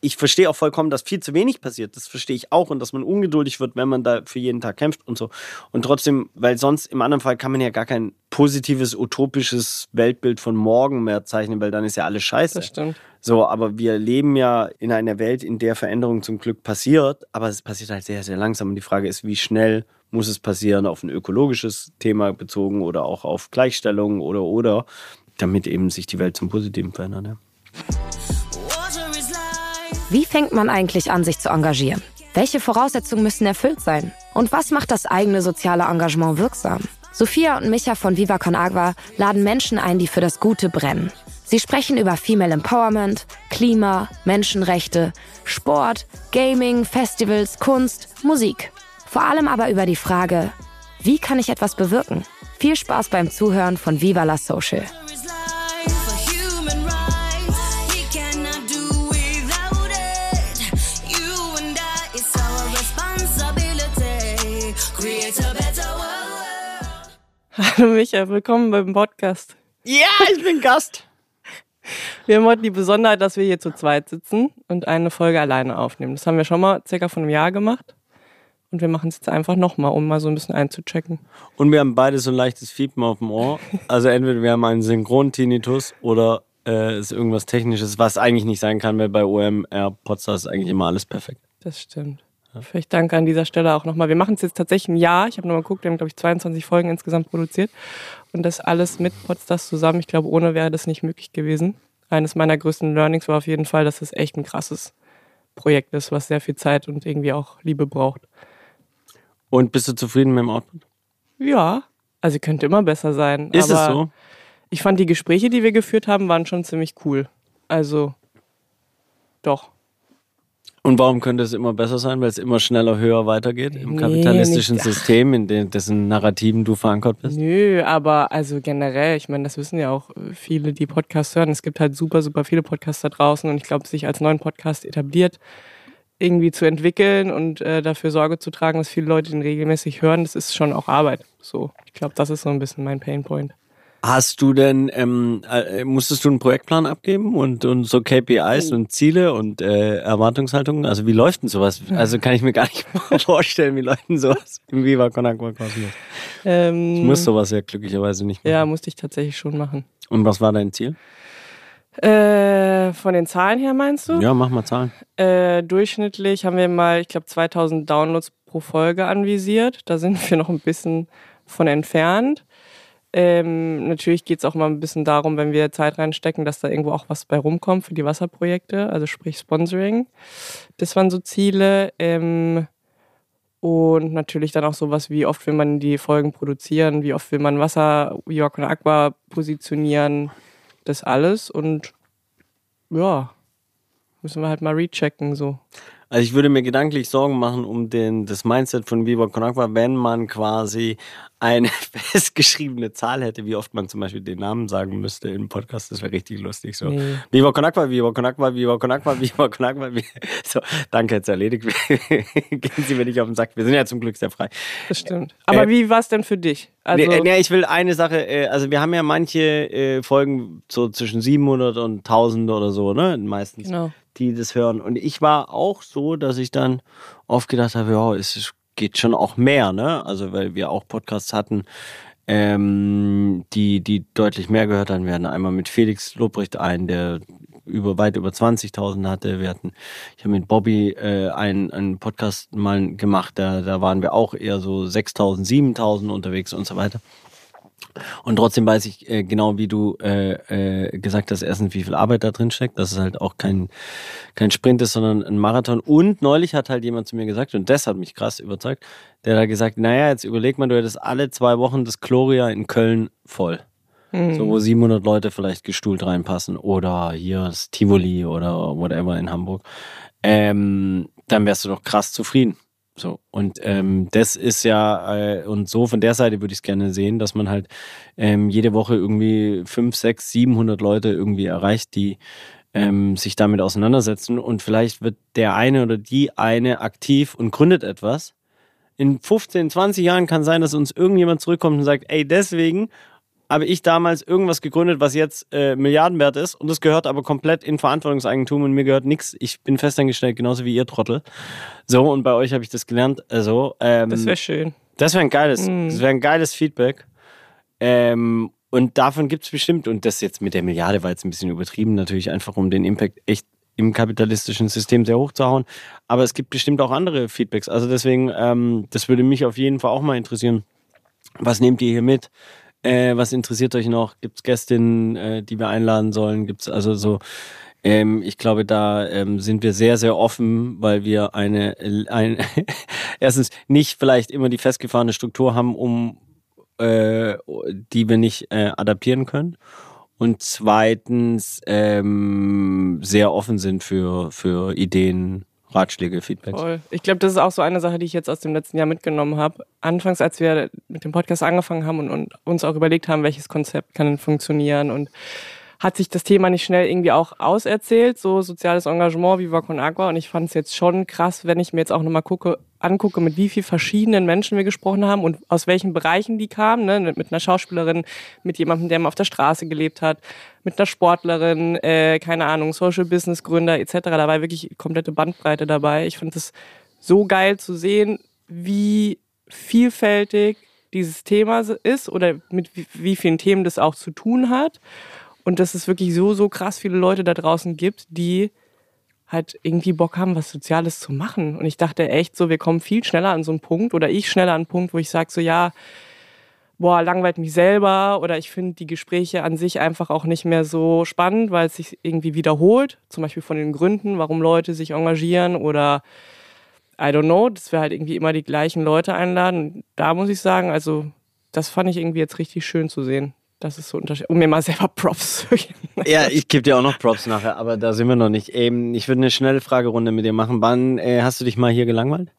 ich verstehe auch vollkommen, dass viel zu wenig passiert. Das verstehe ich auch und dass man ungeduldig wird, wenn man da für jeden Tag kämpft und so. Und trotzdem, weil sonst im anderen Fall kann man ja gar kein positives, utopisches Weltbild von morgen mehr zeichnen, weil dann ist ja alles scheiße. Das stimmt. So, aber wir leben ja in einer Welt, in der Veränderung zum Glück passiert, aber es passiert halt sehr, sehr langsam. Und die Frage ist, wie schnell muss es passieren, auf ein ökologisches Thema bezogen oder auch auf Gleichstellung oder oder, damit eben sich die Welt zum Positiven verändert. Ja. Wie fängt man eigentlich an, sich zu engagieren? Welche Voraussetzungen müssen erfüllt sein? Und was macht das eigene soziale Engagement wirksam? Sophia und Micha von Viva Con Agua laden Menschen ein, die für das Gute brennen. Sie sprechen über Female Empowerment, Klima, Menschenrechte, Sport, Gaming, Festivals, Kunst, Musik. Vor allem aber über die Frage, wie kann ich etwas bewirken? Viel Spaß beim Zuhören von Viva la Social. Hallo Micha, willkommen beim Podcast. Ja, ich bin Gast. Wir haben heute die Besonderheit, dass wir hier zu zweit sitzen und eine Folge alleine aufnehmen. Das haben wir schon mal circa vor einem Jahr gemacht. Und wir machen es jetzt einfach nochmal, um mal so ein bisschen einzuchecken. Und wir haben beide so ein leichtes Fiepen auf dem Ohr. Also entweder wir haben einen Synchron-Tinnitus oder äh, ist irgendwas Technisches, was eigentlich nicht sein kann, weil bei OMR Potsdam ist eigentlich immer alles perfekt. Das stimmt. Vielleicht danke an dieser Stelle auch nochmal. Wir machen es jetzt tatsächlich ein Jahr. Ich habe nochmal geguckt, wir haben, glaube ich, 22 Folgen insgesamt produziert. Und das alles mit Potsdam zusammen. Ich glaube, ohne wäre das nicht möglich gewesen. Eines meiner größten Learnings war auf jeden Fall, dass es echt ein krasses Projekt ist, was sehr viel Zeit und irgendwie auch Liebe braucht. Und bist du zufrieden mit dem Output? Ja, also könnte immer besser sein. Ist es so? Ich fand die Gespräche, die wir geführt haben, waren schon ziemlich cool. Also, doch. Und warum könnte es immer besser sein? Weil es immer schneller, höher weitergeht im Nee, kapitalistischen nicht- System, in dem, dessen Narrativen du verankert bist? Nö, aber also generell, ich meine, das wissen ja auch äh, viele, die Podcasts hören. Es gibt halt super, super viele Podcasts da draußen und ich glaube, sich als neuen Podcast etabliert, irgendwie zu entwickeln und äh, dafür Sorge zu tragen, dass viele Leute den regelmäßig hören, das ist schon auch Arbeit. So, ich glaube, das ist so ein bisschen mein Painpoint. Hast du denn, ähm, äh, musstest du einen Projektplan abgeben und, und so KPIs und Ziele und äh, Erwartungshaltungen? Also wie läuft denn sowas? Also kann ich mir gar nicht vorstellen, wie läuft denn sowas im Viva Con Agua Kosmos? Ähm, Ich muss sowas ja glücklicherweise nicht machen. ja, musste ich tatsächlich schon machen. Und was war dein Ziel? Äh, von den Zahlen her meinst du? Ja, mach mal Zahlen. Äh, durchschnittlich haben wir mal, ich glaube, 2000 Downloads pro Folge anvisiert. Da sind wir noch ein bisschen von entfernt. Ähm, natürlich geht es auch mal ein bisschen darum, wenn wir Zeit reinstecken, dass da irgendwo auch was bei rumkommt für die Wasserprojekte, also sprich Sponsoring. Das waren so Ziele. Ähm, und natürlich dann auch sowas, wie oft will man die Folgen produzieren, wie oft will man Wasser, York und Aqua positionieren, das alles. Und ja, müssen wir halt mal rechecken so. Also ich würde mir gedanklich Sorgen machen um den, das Mindset von Viva Con Agua, wenn man quasi eine festgeschriebene Zahl hätte, wie oft man zum Beispiel den Namen sagen müsste im Podcast. Das wäre richtig lustig. So. Nee. Viva Con Agua, Viva Con Agua, Viva Con Agua, Viva Con Agua. Vi- So, danke, jetzt erledigt. Gehen Sie mir nicht auf den Sack. Wir sind ja zum Glück sehr frei. Das stimmt. Aber Äh, wie war es denn für dich? Also, nee, äh, nee, ich will eine Sache, äh, also wir haben ja manche äh, Folgen so zwischen 700 und 1000 oder so, ne, meistens, Genau. Die das hören. Und ich war auch so, dass ich dann oft gedacht habe, ja, es geht schon auch mehr, ne, also weil wir auch Podcasts hatten, ähm, die, die deutlich mehr gehört haben. Wir hatten einmal mit Felix Lobrecht einen, der über weit über 20.000 hatte. Wir hatten, ich habe mit Bobby äh, einen, einen Podcast mal gemacht, da, da waren wir auch eher so 6.000, 7.000 unterwegs und so weiter. Und trotzdem weiß ich äh, genau, wie du äh, äh, gesagt hast, erstens, wie viel Arbeit da drin steckt, dass es halt auch kein, kein Sprint ist, sondern ein Marathon. Und neulich hat halt jemand zu mir gesagt, und das hat mich krass überzeugt, der hat gesagt, naja, jetzt überleg mal, du hättest alle zwei Wochen das Gloria in Köln voll. So, wo 700 Leute vielleicht gestuhlt reinpassen. Oder hier das Tivoli oder whatever in Hamburg. Ähm, dann wärst du doch krass zufrieden. So, und ähm, das ist ja, äh, und so von der Seite würde ich es gerne sehen, dass man halt ähm, jede Woche irgendwie 5, 6, 700 Leute irgendwie erreicht, die ähm, sich damit auseinandersetzen. Und vielleicht wird der eine oder die eine aktiv und gründet etwas. In 15, 20 Jahren kann sein, dass uns irgendjemand zurückkommt und sagt, ey, deswegen habe ich damals irgendwas gegründet, was jetzt äh, Milliardenwert ist und das gehört aber komplett in Verantwortungseigentum und mir gehört nichts. Ich bin festangestellt, genauso wie ihr Trottel. So, und bei euch habe ich das gelernt. Also, ähm, Das wäre schön. das wäre ein geiles, Mm. das wäre ein geiles Feedback. Ähm, und davon gibt es bestimmt, und das jetzt mit der Milliarde war jetzt ein bisschen übertrieben, natürlich einfach um den Impact echt im kapitalistischen System sehr hoch zu hauen. Aber es gibt bestimmt auch andere Feedbacks. Also deswegen, ähm, das würde mich auf jeden Fall auch mal interessieren. Was nehmt ihr hier mit? Äh, was interessiert euch noch? Gibt es Gästinnen, äh, die wir einladen sollen? Gibt es also so, ähm, ich glaube, da ähm, sind wir sehr, sehr offen, weil wir eine, ein, erstens nicht vielleicht immer die festgefahrene Struktur haben, um äh, die wir nicht äh, adaptieren können. Und zweitens ähm, sehr offen sind für, für Ideen, Ratschläge, Feedbacks. Voll. Ich glaube, das ist auch so eine Sache, die ich jetzt aus dem letzten Jahr mitgenommen habe. Anfangs, als wir mit dem Podcast angefangen haben und, und uns auch überlegt haben, welches Konzept kann denn funktionieren und hat sich das Thema nicht schnell irgendwie auch auserzählt, so soziales Engagement, Viva Con Agua. Und ich fand es jetzt schon krass, wenn ich mir jetzt auch nochmal gucke, angucke, mit wie vielen verschiedenen Menschen wir gesprochen haben und aus welchen Bereichen die kamen. Ne? Mit einer Schauspielerin, mit jemandem, der mal auf der Straße gelebt hat, mit einer Sportlerin, äh, keine Ahnung, Social Business Gründer etc. Da war wirklich komplette Bandbreite dabei. Ich fand es so geil zu sehen, wie vielfältig dieses Thema ist oder mit wie, wie vielen Themen das auch zu tun hat. Und dass es wirklich so, so krass viele Leute da draußen gibt, die halt irgendwie Bock haben, was Soziales zu machen. Und ich dachte echt so, wir kommen viel schneller an so einen Punkt oder ich schneller an einen Punkt, wo ich sage so, ja, boah, langweilt mich selber oder ich finde die Gespräche an sich einfach auch nicht mehr so spannend, weil es sich irgendwie wiederholt. Zum Beispiel von den Gründen, warum Leute sich engagieren oder I don't know, dass wir halt irgendwie immer die gleichen Leute einladen. Da muss ich sagen, also das fand ich irgendwie jetzt richtig schön zu sehen. Das ist so unterschiedlich. Um mir mal selber Props zu geben. Ja, ich gebe dir auch noch Props nachher, aber da sind wir noch nicht. Ähm, ich würde eine schnelle Fragerunde mit dir machen. Wann äh, hast du dich mal hier gelangweilt?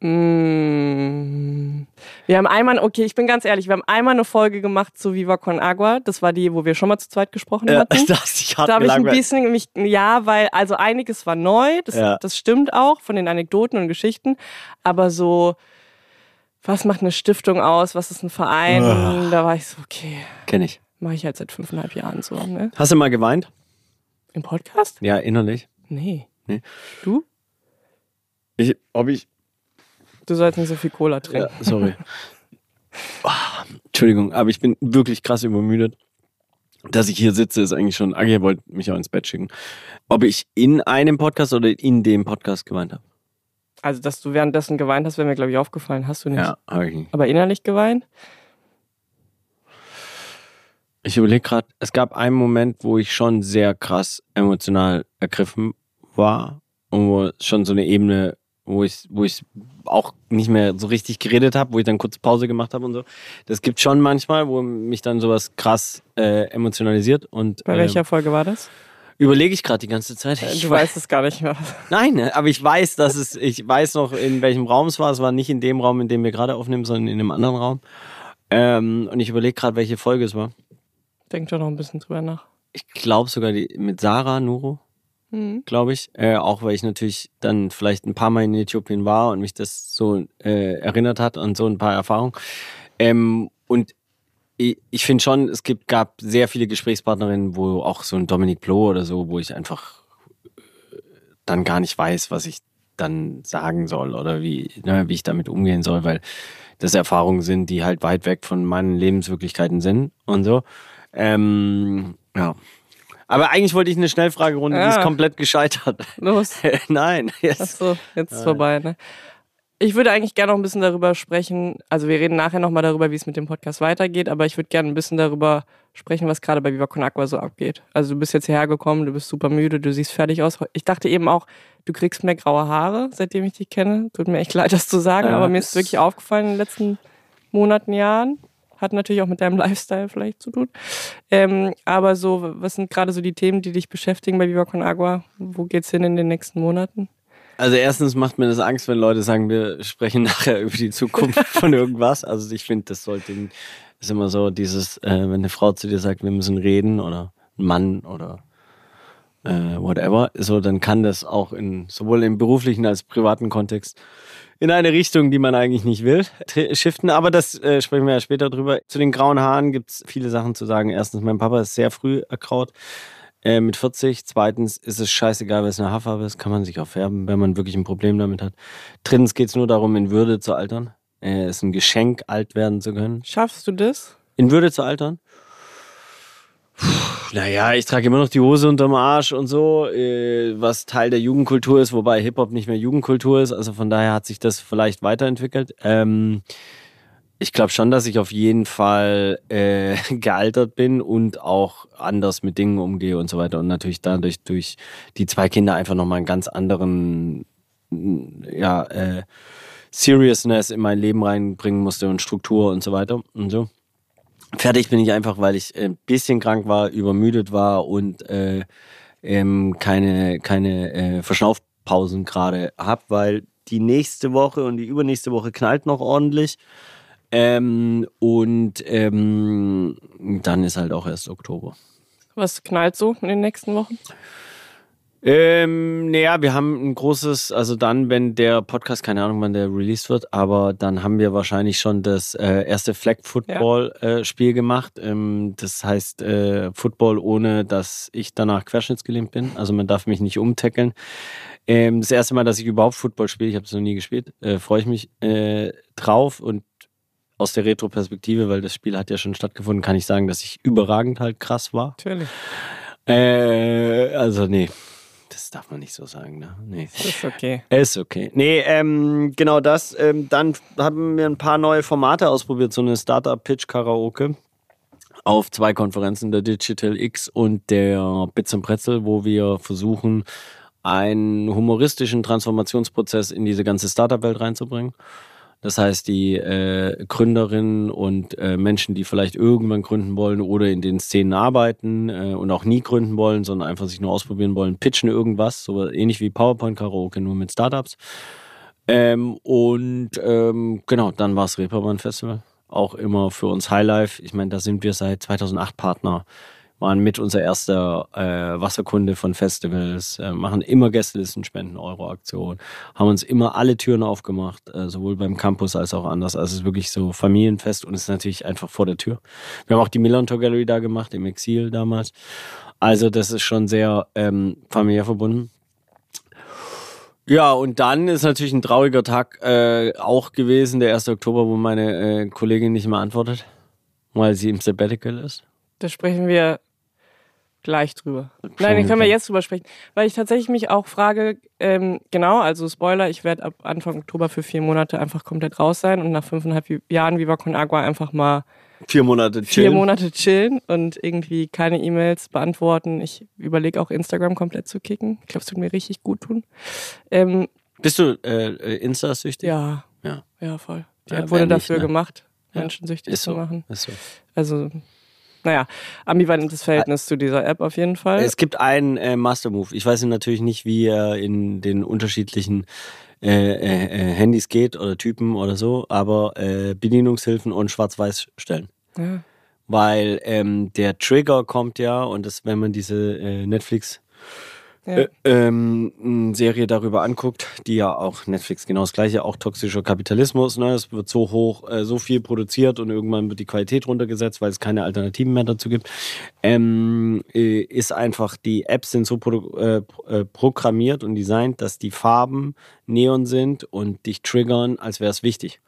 Mm. Wir haben einmal, okay, ich bin ganz ehrlich, wir haben einmal eine Folge gemacht zu Viva Con Agua. Das war die, wo wir schon mal zu zweit gesprochen hatten. da hast dich hart Da habe ich ein bisschen mich, ja, weil, also einiges war neu, das, Ja. das stimmt auch von den Anekdoten und Geschichten, aber so, was macht eine Stiftung aus, was ist ein Verein, Ah. da war ich so, okay, Kenn ich. mache ich halt seit fünfeinhalb Jahren so, ne? Hast du mal geweint? Im Podcast? Ja, innerlich. Nee. Nee. Du? Ich, ob ich. Du sollst nicht so viel Cola trinken. Ja, sorry. Ah, Entschuldigung, aber ich bin wirklich krass übermüdet. Dass ich hier sitze, ist eigentlich schon. Agi wollte mich auch ins Bett schicken. Ob ich in einem Podcast oder in dem Podcast geweint habe? Also, dass du währenddessen geweint hast, wäre mir, glaube ich, aufgefallen. Hast du nicht? Ja, habe ich nicht. Aber innerlich geweint? Ich überlege gerade, es gab einen Moment, wo ich schon sehr krass emotional ergriffen war und wo schon so eine Ebene, wo ich, wo ich auch nicht mehr so richtig geredet habe, wo ich dann kurz Pause gemacht habe und so. Das gibt schon manchmal, wo mich dann sowas krass äh, emotionalisiert und Bei äh, welcher Folge war das? Überlege ich gerade die ganze Zeit. Äh, Ich du weiß, weißt es gar nicht mehr. nein, ne, aber ich weiß, dass es, ich weiß noch, in welchem Raum es war. Es war nicht in dem Raum, in dem wir gerade aufnehmen, sondern in einem anderen Raum. Ähm, und ich überlege gerade, welche Folge es war. Denk doch noch ein bisschen drüber nach. Ich glaube sogar die mit Sarah Nuro, Mhm. glaube ich. Äh, auch weil ich natürlich dann vielleicht ein paar Mal in Äthiopien war und mich das so äh, erinnert hat an so ein paar Erfahrungen. Ähm, und ich, finde schon, es gibt, gab sehr viele Gesprächspartnerinnen, wo auch so ein Dominik Blo oder so, wo ich einfach äh, dann gar nicht weiß, was ich dann sagen soll oder wie, ne, wie ich damit umgehen soll, weil das Erfahrungen sind, die halt weit weg von meinen Lebenswirklichkeiten sind und so. Ähm, ja. Aber eigentlich wollte ich eine Schnellfragerunde, die Ja. ist komplett gescheitert. Los. Nein, jetzt. Achso, jetzt ist vorbei, ne? Ich würde eigentlich gerne noch ein bisschen darüber sprechen. Also, wir reden nachher nochmal darüber, wie es mit dem Podcast weitergeht, aber ich würde gerne ein bisschen darüber sprechen, was gerade bei Viva Con Aqua so abgeht. Also, du bist jetzt hierher gekommen, du bist super müde, du siehst fertig aus. Ich dachte eben auch, du kriegst mehr graue Haare, seitdem ich dich kenne. Tut mir echt leid, das zu sagen, Ja, aber mir ist es- wirklich aufgefallen in den letzten Monaten, Jahren. Hat natürlich auch mit deinem Lifestyle vielleicht zu tun. Ähm, aber so, was sind gerade so die Themen, die dich beschäftigen bei Viva Con Agua? Wo geht's hin in den nächsten Monaten? Also erstens macht mir das Angst, wenn Leute sagen, wir sprechen nachher über die Zukunft von irgendwas. Also ich finde, das sollte ist immer so dieses, äh, wenn eine Frau zu dir sagt, wir müssen reden oder ein Mann oder äh, whatever, so dann kann das auch in sowohl im beruflichen als privaten Kontext in eine Richtung, die man eigentlich nicht will, shiften. Aber das äh, sprechen wir ja später drüber. Zu den grauen Haaren gibt es viele Sachen zu sagen. Erstens, mein Papa ist sehr früh erkraut. Äh, mit 40. Zweitens ist es scheißegal, was eine Haarfarbe ist, kann man sich auch färben, wenn man wirklich ein Problem damit hat. Drittens geht es nur darum, in Würde zu altern. Es äh, ist ein Geschenk, alt werden zu können. Schaffst du das? In Würde zu altern? Naja, ich trage immer noch die Hose unterm Arsch und so, äh, was Teil der Jugendkultur ist, wobei Hip-Hop nicht mehr Jugendkultur ist. Also von daher hat sich das vielleicht weiterentwickelt. Ähm, ich glaube schon, dass ich auf jeden Fall äh, gealtert bin und auch anders mit Dingen umgehe und so weiter. Und natürlich dadurch durch die zwei Kinder einfach nochmal einen ganz anderen, ja, äh, Seriousness in mein Leben reinbringen musste und Struktur und so weiter und so. Fertig bin ich einfach, weil ich ein bisschen krank war, übermüdet war und äh, ähm, keine, keine äh, Verschnaufpausen gerade habe, weil die nächste Woche und die übernächste Woche knallt noch ordentlich. Ähm, und ähm, dann ist halt auch erst Oktober. Was knallt so in den nächsten Wochen? Ähm, naja, wir haben ein großes, also dann, wenn der Podcast, keine Ahnung, wann der released wird, aber dann haben wir wahrscheinlich schon das äh, erste Flag Football ja. äh, Spiel gemacht. Ähm, das heißt äh, Football, ohne dass ich danach querschnittsgelähmt bin. Also man darf mich nicht umtackeln. Ähm, das erste Mal, dass ich überhaupt Football spiele, ich habe es noch nie gespielt, äh, freue ich mich äh, drauf und aus der Retro-Perspektive, weil das Spiel hat ja schon stattgefunden, kann ich sagen, dass ich überragend halt krass war. Natürlich. Äh, also nee, das darf man nicht so sagen, ne? Nee. Ist okay. Ist okay. Nee, ähm, genau das. Ähm, dann haben wir ein paar neue Formate ausprobiert, so eine Startup-Pitch-Karaoke auf zwei Konferenzen, der Digital X und der Bits und Pretzel, wo wir versuchen, einen humoristischen Transformationsprozess in diese ganze Startup-Welt reinzubringen. Das heißt, die äh, Gründerinnen und äh, Menschen, die vielleicht irgendwann gründen wollen oder in den Szenen arbeiten äh, und auch nie gründen wollen, sondern einfach sich nur ausprobieren wollen, pitchen irgendwas, so ähnlich wie PowerPoint-Karaoke, nur mit Startups. Ähm, und ähm, genau, dann war es Reeperbahn Festival. Auch immer für uns Highlife. Ich meine, da sind wir seit 2008 Partner waren mit unser erster äh, Wasserkunde von Festivals, äh, machen immer Gästelisten, Spenden, Euro-Aktion, haben uns immer alle Türen aufgemacht, äh, sowohl beim Campus als auch anders. Also es ist wirklich so Familienfest und es ist natürlich einfach vor der Tür. Wir haben auch die Millantor Gallery da gemacht, im Exil damals. Also das ist schon sehr ähm, familiär verbunden. Ja, und dann ist natürlich ein trauriger Tag äh, auch gewesen, der 1. Oktober, wo meine äh, Kollegin nicht mehr antwortet, weil sie im Sabbatical ist. Da sprechen wir gleich drüber. Nein, den können wir jetzt drüber sprechen. Weil ich tatsächlich mich auch frage, ähm, genau, also Spoiler, ich werde ab Anfang Oktober für vier Monate einfach komplett raus sein und nach fünfeinhalb Jahren Viva Con Agua einfach mal vier Monate chillen. Vier Monate chillen und irgendwie keine E-Mails beantworten. Ich überlege auch Instagram komplett zu kicken. Ich glaube, es tut mir richtig gut tun. Ähm, Bist du äh, Insta-süchtig? Ja. Ja. Ja, voll. Die ja, wurde dafür nicht, ne? gemacht, Menschen süchtig Ist zu machen. Ist so. Also naja, ambivalentes Verhältnis zu dieser App auf jeden Fall. Es gibt einen äh, Master Move. Ich weiß natürlich nicht, wie er in den unterschiedlichen äh, äh, äh, Handys geht oder Typen oder so, aber äh, Bedienungshilfen und Schwarz-Weiß stellen. Ja. Weil ähm, der Trigger kommt ja und das, wenn man diese äh, Netflix äh, ähm, Serie darüber anguckt, die ja auch Netflix genau das gleiche, auch toxischer Kapitalismus. Ne? Es wird so hoch, äh, so viel produziert und irgendwann wird die Qualität runtergesetzt, weil es keine Alternativen mehr dazu gibt. Ähm, äh, ist einfach, die Apps sind so äh, äh, programmiert und designt, dass die Farben Neon sind und dich triggern, als wäre es wichtig.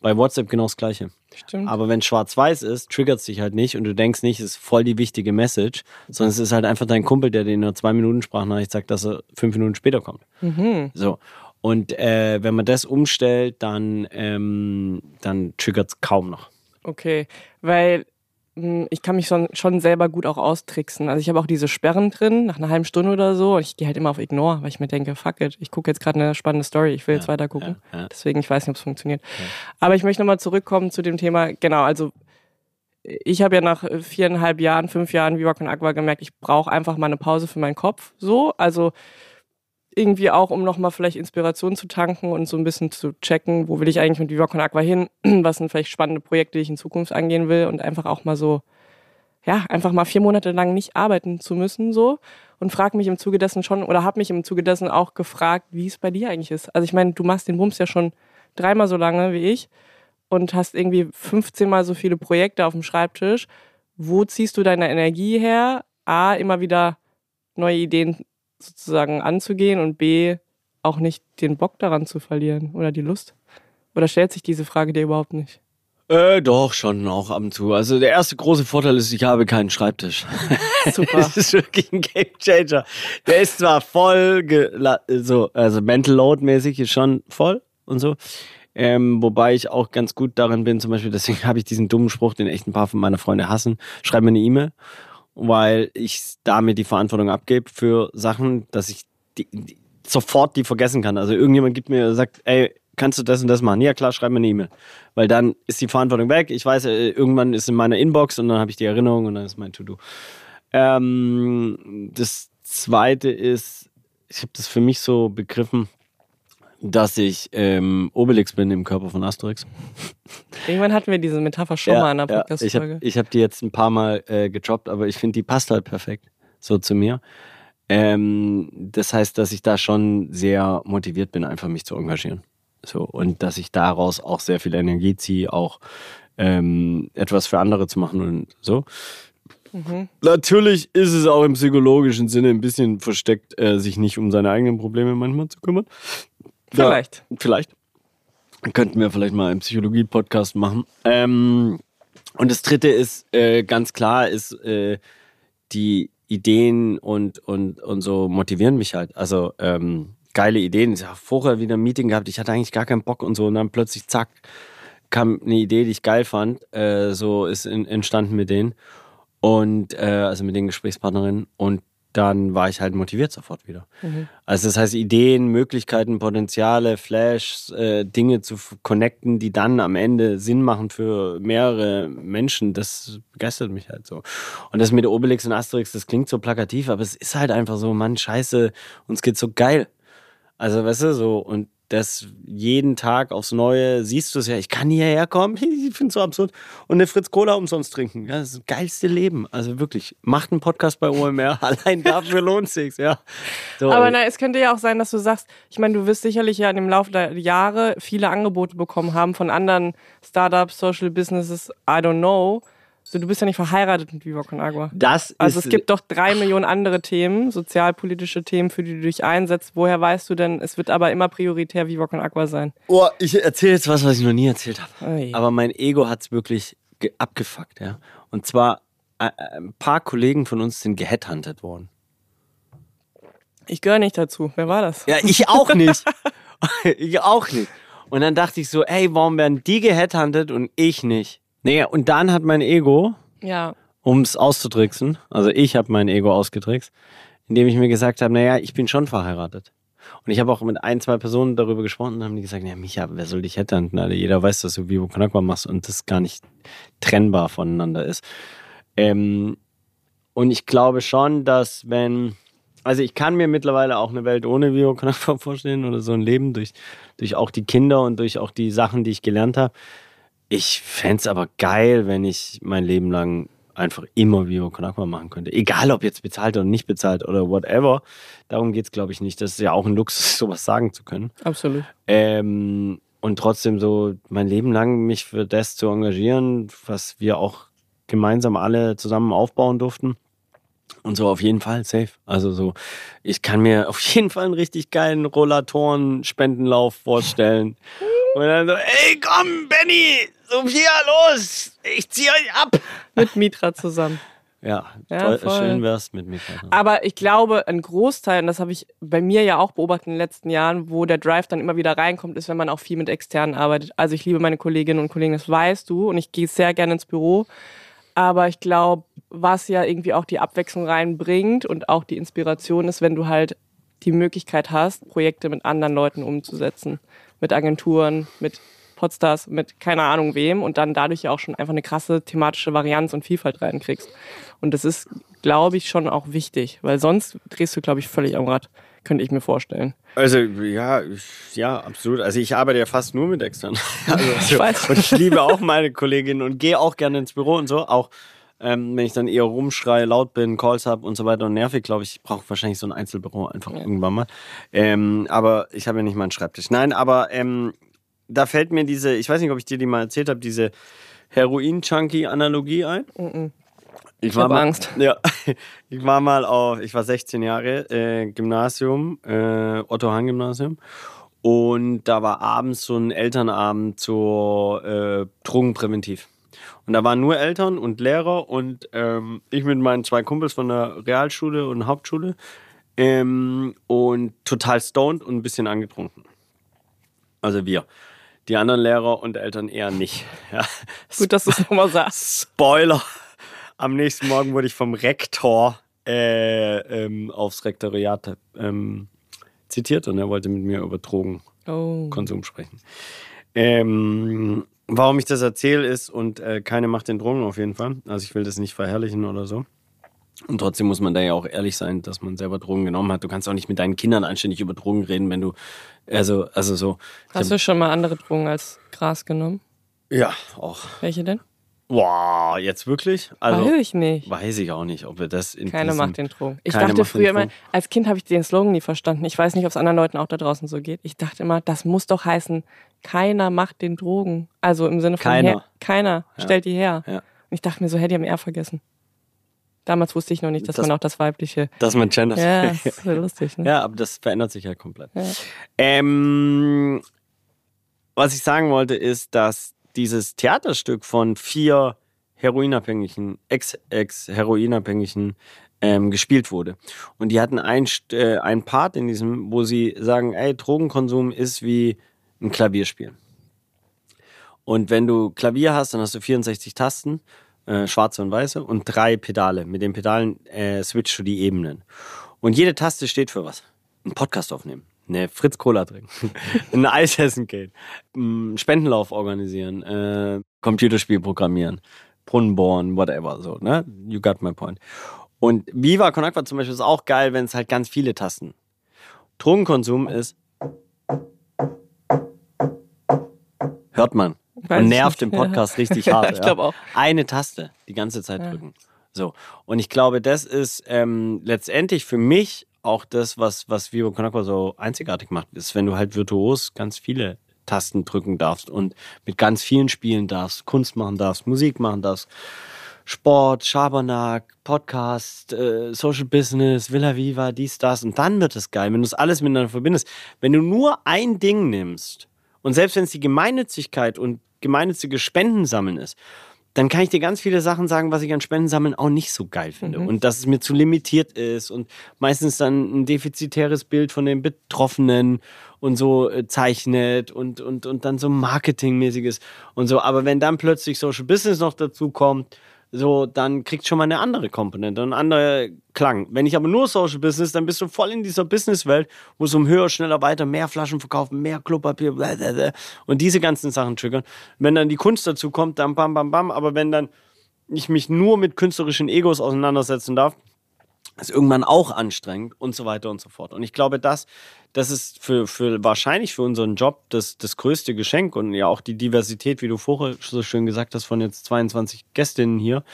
Bei WhatsApp genau das Gleiche. Stimmt. Aber wenn schwarz-weiß ist, triggert es dich halt nicht und du denkst nicht, es ist voll die wichtige Message, sondern es ist halt einfach dein Kumpel, der dir in einer zwei Minuten Sprachnachricht sagt, dass er fünf Minuten später kommt. Mhm. So. Und äh, wenn man das umstellt, dann, ähm, dann triggert es kaum noch. Okay, weil ich kann mich schon, schon selber gut auch austricksen. Also ich habe auch diese Sperren drin, nach einer halben Stunde oder so. Und ich gehe halt immer auf Ignore, weil ich mir denke, fuck it, ich gucke jetzt gerade eine spannende Story, ich will ja, jetzt weiter gucken. Ja, ja. Deswegen, ich weiß nicht, ob es funktioniert. Aber ich möchte nochmal zurückkommen zu dem Thema, genau, also ich habe ja nach viereinhalb Jahren, fünf Jahren Viva Con Agua gemerkt, ich brauche einfach mal eine Pause für meinen Kopf. So, also irgendwie auch, um nochmal vielleicht Inspiration zu tanken und so ein bisschen zu checken, wo will ich eigentlich mit Viva Con Aqua hin, was sind vielleicht spannende Projekte, die ich in Zukunft angehen will und einfach auch mal so, ja, einfach mal vier Monate lang nicht arbeiten zu müssen so und frage mich im Zuge dessen schon oder habe mich im Zuge dessen auch gefragt, wie es bei dir eigentlich ist. Also ich meine, du machst den Bums ja schon dreimal so lange wie ich und hast irgendwie 15 mal so viele Projekte auf dem Schreibtisch. Wo ziehst du deine Energie her? A, immer wieder neue Ideen sozusagen anzugehen und B, auch nicht den Bock daran zu verlieren oder die Lust? Oder stellt sich diese Frage dir überhaupt nicht? Äh, doch, schon auch ab und zu. Also der erste große Vorteil ist, ich habe keinen Schreibtisch. Super. das ist wirklich ein Game Changer. Der ist zwar voll, so, also Mental Load mäßig ist schon voll und so. Ähm, wobei ich auch ganz gut darin bin, zum Beispiel, deswegen habe ich diesen dummen Spruch, den echt ein paar von meiner Freunde hassen. Schreib mir eine E-Mail, weil ich damit die Verantwortung abgebe für Sachen, dass ich die, die, sofort die vergessen kann. Also irgendjemand gibt mir, sagt, ey, kannst du das und das machen? Ja, klar, schreib mir eine E-Mail. Weil dann ist die Verantwortung weg. Ich weiß, äh, irgendwann ist in meiner Inbox und dann habe ich die Erinnerung und dann ist mein To-Do. Ähm, das zweite ist, ich habe das für mich so begriffen, dass ich ähm, Obelix bin im Körper von Asterix. Irgendwann hatten wir diese Metapher schon ja, mal in der Podcast-Folge. Ja, ich habe hab die jetzt ein paar Mal äh, gedroppt, aber ich finde, die passt halt perfekt so zu mir. Ähm, das heißt, dass ich da schon sehr motiviert bin, einfach mich zu engagieren. So, und dass ich daraus auch sehr viel Energie ziehe, auch ähm, etwas für andere zu machen und so. Mhm. Natürlich ist es auch im psychologischen Sinne ein bisschen versteckt, äh, sich nicht um seine eigenen Probleme manchmal zu kümmern. Vielleicht. Ja, vielleicht. Dann könnten wir vielleicht mal einen Psychologie-Podcast machen. Ähm, und das dritte ist äh, ganz klar, ist äh, die Ideen und, und, und so motivieren mich halt. Also ähm, geile Ideen. Ich habe vorher wieder ein Meeting gehabt, ich hatte eigentlich gar keinen Bock und so. Und dann plötzlich, zack, kam eine Idee, die ich geil fand. Äh, so ist in, entstanden mit denen. Und äh, also mit den Gesprächspartnerinnen. Und dann war ich halt motiviert sofort wieder. Mhm. Also das heißt, Ideen, Möglichkeiten, Potenziale, Flash, äh, Dinge zu connecten, die dann am Ende Sinn machen für mehrere Menschen, das begeistert mich halt so. Und das mit Obelix und Asterix, das klingt so plakativ, aber es ist halt einfach so, Mann, scheiße, uns geht's so geil. Also, weißt du, so, und das jeden Tag aufs Neue siehst du es ja, ich kann hierher kommen, ich finde es so absurd. Und eine Fritz Cola umsonst trinken. Ja, das ist das geilste Leben. Also wirklich, macht einen Podcast bei OMR, allein dafür lohnt sich's, ja. So. Aber na, es könnte ja auch sein, dass du sagst, ich meine, du wirst sicherlich ja im Laufe der Jahre viele Angebote bekommen haben von anderen Startups, Social Businesses, I don't know du bist ja nicht verheiratet mit Viva Con Agua. Das also es gibt doch drei Millionen andere Themen, sozialpolitische Themen, für die du dich einsetzt. Woher weißt du denn, es wird aber immer prioritär Viva Con Agua sein? Oh, ich erzähle jetzt was, was ich noch nie erzählt habe. Oi. Aber mein Ego hat es wirklich abgefuckt, ja. Und zwar, äh, äh, ein paar Kollegen von uns sind geheadhuntet worden. Ich gehöre nicht dazu. Wer war das? Ja, ich auch nicht. ich auch nicht. Und dann dachte ich so, ey, warum werden die geheadhuntet und ich nicht? Nee, und dann hat mein Ego, ja. um es auszutricksen, also ich habe mein Ego ausgetrickst, indem ich mir gesagt habe, naja, ich bin schon verheiratet. Und ich habe auch mit ein, zwei Personen darüber gesprochen und haben die gesagt, ja, Micha, wer soll dich hätten? Also jeder weiß, dass du Vivo Conakwa machst und das gar nicht trennbar voneinander ist. Ähm, und ich glaube schon, dass wenn, also ich kann mir mittlerweile auch eine Welt ohne Vivo Conakwa vorstellen oder so ein Leben durch, durch auch die Kinder und durch auch die Sachen, die ich gelernt habe. Ich fände es aber geil, wenn ich mein Leben lang einfach immer Vivo Con Agua machen könnte. Egal, ob jetzt bezahlt oder nicht bezahlt oder whatever. Darum geht es, glaube ich, nicht. Das ist ja auch ein Luxus, sowas sagen zu können. Absolut. Ähm, und trotzdem so mein Leben lang mich für das zu engagieren, was wir auch gemeinsam alle zusammen aufbauen durften. Und so auf jeden Fall safe. Also so, ich kann mir auf jeden Fall einen richtig geilen Rollatoren-Spendenlauf vorstellen. Und dann so, ey komm, Benny, Sophia, los! Ich zieh euch ab! Mit Mitra zusammen. Ja, ja toll, schön wär's mit Mitra. Aber ich glaube, ein Großteil, und das habe ich bei mir ja auch beobachtet in den letzten Jahren, wo der Drive dann immer wieder reinkommt, ist, wenn man auch viel mit Externen arbeitet. Also ich liebe meine Kolleginnen und Kollegen, das weißt du, und ich gehe sehr gerne ins Büro. Aber ich glaube, was ja irgendwie auch die Abwechslung reinbringt und auch die Inspiration ist, wenn du halt die Möglichkeit hast, Projekte mit anderen Leuten umzusetzen. Mit Agenturen, mit Podstars, mit keine Ahnung wem und dann dadurch ja auch schon einfach eine krasse thematische Varianz und Vielfalt reinkriegst. Und das ist, glaube ich, schon auch wichtig, weil sonst drehst du, glaube ich, völlig am Rad, könnte ich mir vorstellen. Also ja, ja, absolut. Also ich arbeite ja fast nur mit externen. Also, ich weiß. Und ich liebe auch meine Kolleginnen und gehe auch gerne ins Büro und so. Auch ähm, wenn ich dann eher rumschreie, laut bin, Calls habe und so weiter und nervig, glaube ich, brauche wahrscheinlich so ein Einzelbüro einfach ja. irgendwann mal. Ähm, aber ich habe ja nicht mal einen Schreibtisch. Nein, aber ähm, da fällt mir diese, ich weiß nicht, ob ich dir die mal erzählt habe, diese Heroin-Junkie-Analogie ein. Ich, Ich war mal, Angst. Ja, ich war mal auf, ich war 16 Jahre, äh, Gymnasium, äh, Otto-Hahn-Gymnasium. Und da war abends so ein Elternabend zur äh, Drogenpräventiv. Und da waren nur Eltern und Lehrer und ähm, ich mit meinen zwei Kumpels von der Realschule und Hauptschule ähm, und total stoned und ein bisschen angetrunken. Also wir. Die anderen Lehrer und Eltern eher nicht. Ja. Gut, dass du es nochmal sagst. Spoiler. Am nächsten Morgen wurde ich vom Rektor äh, ähm, aufs Rektoriat ähm, zitiert und er wollte mit mir über Drogenkonsum Oh. sprechen. Ähm, warum ich das erzähle ist, und äh, keine macht den Drogen auf jeden Fall. Also ich will das nicht verherrlichen oder so. Und trotzdem muss man da ja auch ehrlich sein, dass man selber Drogen genommen hat. Du kannst auch nicht mit deinen Kindern anständig über Drogen reden, wenn du, also, also so. Ich Hast du schon mal andere Drogen als Gras genommen? ja, auch. Welche denn? Wow, jetzt wirklich? Also, Weiß ich nicht. weiß ich auch nicht, ob wir das in Keiner macht den Drogen. Ich dachte früher immer, als Kind habe ich den Slogan nie verstanden. Ich weiß nicht, ob es anderen Leuten auch da draußen so geht. Ich dachte immer, das muss doch heißen, keiner macht den Drogen. Also im Sinne von Keiner. Her, keiner stellt die her. Ja. Und ich dachte mir so, hey, die haben R vergessen. Damals wusste ich noch nicht, dass Das- man auch das weibliche. Dass man gendert. Ja, das ist so lustig. Ne? Ja, aber das verändert sich ja komplett. Ja. Ähm, was ich sagen wollte, ist, dass dieses Theaterstück von vier Heroinabhängigen, Ex-Ex-Heroinabhängigen ähm, gespielt wurde. Und die hatten ein, äh, ein Part in diesem, wo sie sagen, ey, Drogenkonsum ist wie ein Klavierspiel. Und wenn du Klavier hast, dann hast du 64 Tasten, äh, schwarze und weiße, und drei Pedale. Mit den Pedalen äh, switchst du die Ebenen. Und jede Taste steht für was. Ein Podcast aufnehmen, eine Fritz Cola trinken, ein Eis essen gehen, einen Spendenlauf organisieren, äh, Computerspiel programmieren, Brunnen bohren, whatever, so, ne? You got my point. Und Viva Con Agua zum Beispiel ist auch geil, wenn es halt ganz viele Tasten. Drogenkonsum ist. Hört man. Weiß und nervt im Podcast richtig hart. ich glaube auch. Eine Taste die ganze Zeit drücken. So. Und ich glaube, das ist ähm, letztendlich für mich auch das, was, was Vivo Con Agua so einzigartig macht, ist, wenn du halt virtuos ganz viele Tasten drücken darfst und mit ganz vielen spielen darfst, Kunst machen darfst, Musik machen darfst, Sport, Schabernack, Podcast, äh, Social Business, Villa Viva, dies, das. Und dann wird es geil, wenn du es alles miteinander verbindest. Wenn du nur ein Ding nimmst und selbst wenn es die Gemeinnützigkeit und gemeinnützige Spenden sammeln ist, dann kann ich dir ganz viele Sachen sagen, was ich an Spendensammeln auch nicht so geil finde. Und dass es mir zu limitiert ist und meistens dann ein defizitäres Bild von den Betroffenen und so äh, zeichnet und, und, und dann so marketingmäßiges und so. Aber wenn dann plötzlich Social Business noch dazu kommt, so, dann kriegt schon mal eine andere Komponente, einen anderen Klang. Wenn ich aber nur Social Business, dann bist du voll in dieser Businesswelt, wo es um höher, schneller, weiter, mehr Flaschen verkaufen, mehr Klopapier, blablabla, und diese ganzen Sachen triggern. Wenn dann die Kunst dazu kommt, dann bam, bam, bam. Aber wenn dann ich mich nur mit künstlerischen Egos auseinandersetzen darf, ist irgendwann auch anstrengend und so weiter und so fort. Und ich glaube, das, das ist für, für wahrscheinlich für unseren Job das, das größte Geschenk und ja auch die Diversität, wie du vorher so schön gesagt hast, von jetzt 22 Gästinnen hier,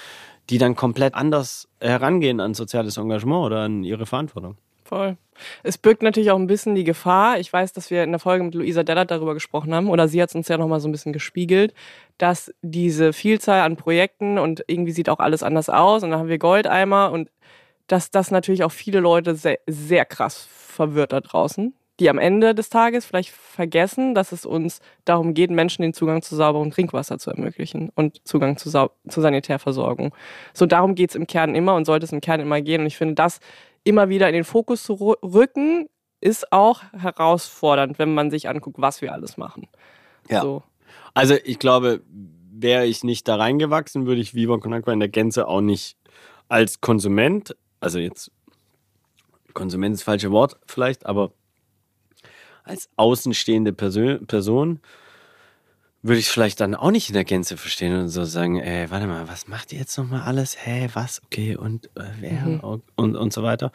die dann komplett anders herangehen an soziales Engagement oder an ihre Verantwortung. Voll. Es birgt natürlich auch ein bisschen die Gefahr. Ich weiß, dass wir in der Folge mit Luisa Dellert darüber gesprochen haben, oder sie hat es uns ja nochmal so ein bisschen gespiegelt, dass diese Vielzahl an Projekten und irgendwie sieht auch alles anders aus und dann haben wir Goldeimer und dass das natürlich auch viele Leute sehr, sehr krass verwirrt da draußen, die am Ende des Tages vielleicht vergessen, dass es uns darum geht, Menschen den Zugang zu sauberem Trinkwasser zu ermöglichen und Zugang zu, Sau zu Sanitärversorgung. So darum geht es im Kern immer und sollte es im Kern immer gehen. Und ich finde, das immer wieder in den Fokus zu rü- rücken, ist auch herausfordernd, wenn man sich anguckt, was wir alles machen. Ja. So. Also ich glaube, wäre ich nicht da reingewachsen, würde ich Viva Con Agua in der Gänze auch nicht als Konsument, also jetzt Konsument ist das falsche Wort vielleicht, aber als außenstehende Persön Person würde ich es vielleicht dann auch nicht in der Gänze verstehen und so sagen, ey, warte mal, was macht ihr jetzt nochmal alles? Hä, was? Okay, und äh, wer? Und, und so weiter.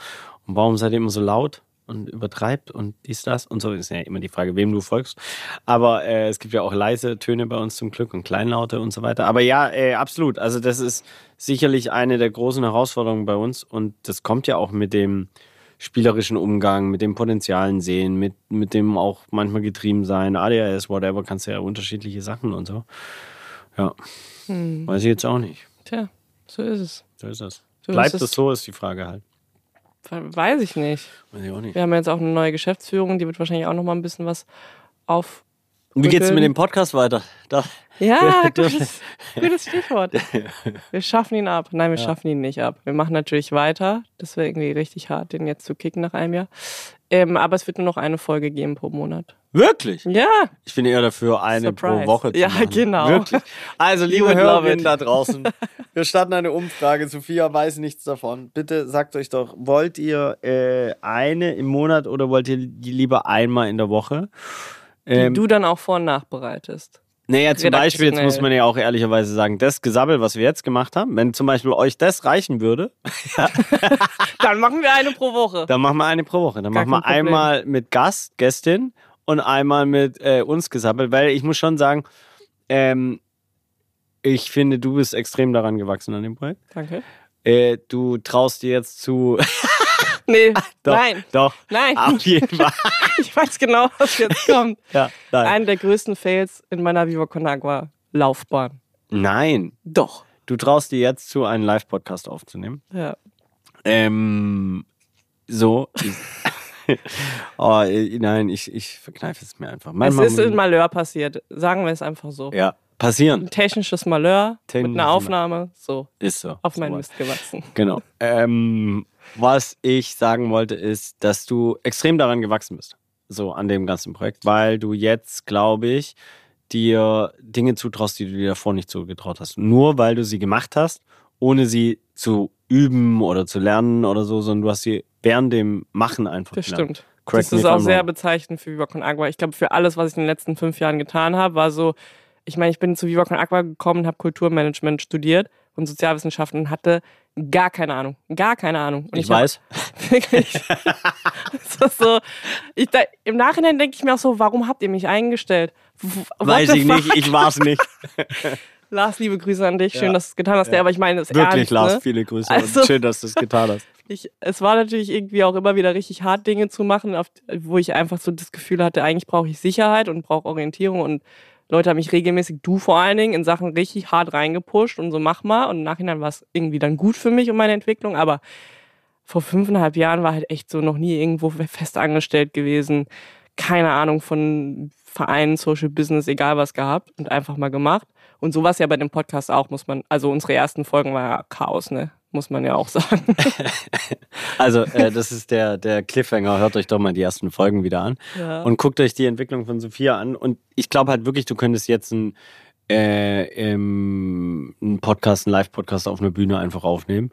Und warum seid ihr immer so laut und übertreibt und dies, das und so? Ist ja immer die Frage, wem du folgst. Aber äh, es gibt ja auch leise Töne bei uns zum Glück und Kleinlaute und so weiter. Aber ja, äh, absolut. Also das ist sicherlich eine der großen Herausforderungen bei uns und das kommt ja auch mit dem spielerischen Umgang, mit dem Potenzialen sehen, mit, mit dem auch manchmal getrieben sein, ADHS, whatever, kannst du ja unterschiedliche Sachen und so. Ja. Hm. Weiß ich jetzt auch nicht. Tja, so ist es. So ist das. So Bleibt ist es so, ist die Frage halt. Weiß ich nicht. Weiß ich auch nicht. Wir haben jetzt auch eine neue Geschäftsführung, die wird wahrscheinlich auch noch mal ein bisschen was auf. Wie geht's mit dem Podcast weiter? Da, Ja, gutes, gutes Stichwort. Wir schaffen ihn ab. Nein, wir schaffen ihn nicht ab. Wir machen natürlich weiter. Das wäre irgendwie richtig hart, den jetzt zu kicken nach einem Jahr. Ähm, aber es wird nur noch eine Folge geben pro Monat. Wirklich? Ja, Ich bin eher dafür, eine Surprise. pro Woche zu Ja, machen. genau. Wirklich. Also, liebe Hörerinnen da draußen, wir starten eine Umfrage. Sophia weiß nichts davon. Bitte sagt euch doch, wollt ihr äh, eine im Monat oder wollt ihr die lieber einmal in der Woche? die Ähm, du dann auch vor- und nachbereitest. naja, zum Beispiel, jetzt muss man ja auch ehrlicherweise sagen, das Gesabbel, was wir jetzt gemacht haben, wenn zum Beispiel euch das reichen würde, Dann machen wir eine pro Woche. dann machen wir eine pro Woche. Dann Gar machen wir kein Problem. einmal mit Gast, Gästin und einmal mit äh, uns gesabbelt, weil ich muss schon sagen, ähm, ich finde, du bist extrem daran gewachsen an dem Projekt. Danke. Äh, du traust dir jetzt zu. Nee, doch, nein, Doch. nein. Auf jeden Fall. Ich weiß genau, was jetzt kommt. ja, nein. Einer der größten Fails in meiner Viva Con Agua Laufbahn. nein. Doch. Du traust dir jetzt zu, einen Live-Podcast aufzunehmen. Ja. Ähm, so. oh, nein, ich, ich verkneife es mir einfach. Es Manchmal ist muss- in Malheur passiert. Sagen wir es einfach so. ja, passieren. Ein technisches Malheur mit Technisches einer Aufnahme. So, Ist so. auf meinen so. Mist gewachsen. Genau. Ähm, was ich sagen wollte, ist, dass du extrem daran gewachsen bist. So an dem ganzen Projekt, weil du jetzt, glaube ich, dir Dinge zutraust, die du dir davor nicht zugetraut hast. Nur weil du sie gemacht hast, ohne sie zu üben oder zu lernen oder so, sondern du hast sie während dem Machen einfach Das gelernt. stimmt. Das ist auch sehr bezeichnend für Viva Con Agua. Ich glaube, für alles, was ich in den letzten fünf Jahren getan habe, war so, ich meine, ich bin zu Viva Con Agua gekommen, habe Kulturmanagement studiert und Sozialwissenschaften und hatte gar keine Ahnung. Gar keine Ahnung. Und Ich hab- weiß. Wirklich. so, ich, da, Im Nachhinein denke ich mir auch so, warum habt ihr mich eingestellt? What Weiß ich fuck? nicht, ich war's nicht. Lars, liebe Grüße an dich. Schön, Ja. dass du es getan hast. Ja. Aber ich meine es Wirklich, ernst, Lars, ne? viele Grüße. Also- und schön, dass du es getan hast. Ich, es war natürlich irgendwie auch immer wieder richtig hart, Dinge zu machen, auf, wo ich einfach so das Gefühl hatte, eigentlich brauche ich Sicherheit und brauche Orientierung und Leute haben mich regelmäßig, du vor allen Dingen, in Sachen richtig hart reingepusht und so mach mal. Und im Nachhinein war es irgendwie dann gut für mich und meine Entwicklung. Aber vor fünfeinhalb Jahren war halt echt so noch nie irgendwo fest angestellt gewesen. Keine Ahnung von Vereinen, Social Business, egal was gehabt und einfach mal gemacht. Und so war es ja bei dem Podcast auch, muss man, also unsere ersten Folgen war ja Chaos, ne? Muss man ja auch sagen. Also, äh, das ist der, der Cliffhanger. Hört euch doch mal die ersten Folgen wieder an. Ja. Und guckt euch die Entwicklung von Sophia an. Und ich glaube halt wirklich, du könntest jetzt einen, äh, ähm, einen Podcast, einen Live-Podcast auf einer Bühne einfach aufnehmen.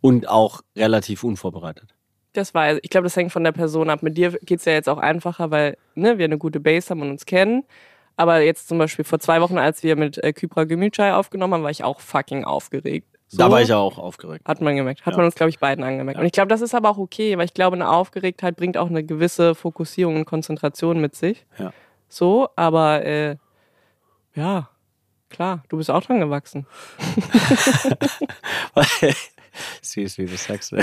Und auch relativ unvorbereitet. Das war, ich glaube, das hängt von der Person ab. Mit dir geht's ja jetzt auch einfacher, weil ne, wir eine gute Base haben und uns kennen. Aber jetzt zum Beispiel vor zwei Wochen, als wir mit äh, Kypra Gemütschei aufgenommen haben, war ich auch fucking aufgeregt. So Da war ich ja auch aufgeregt. Hat man gemerkt. Hat Ja. man uns, glaube ich, beiden angemerkt. Und ich glaube, das ist aber auch okay, weil ich glaube, eine Aufgeregtheit bringt auch eine gewisse Fokussierung und Konzentration mit sich. Ja. So, aber äh, ja, klar, du bist auch dran gewachsen. Süß, wie du sagst.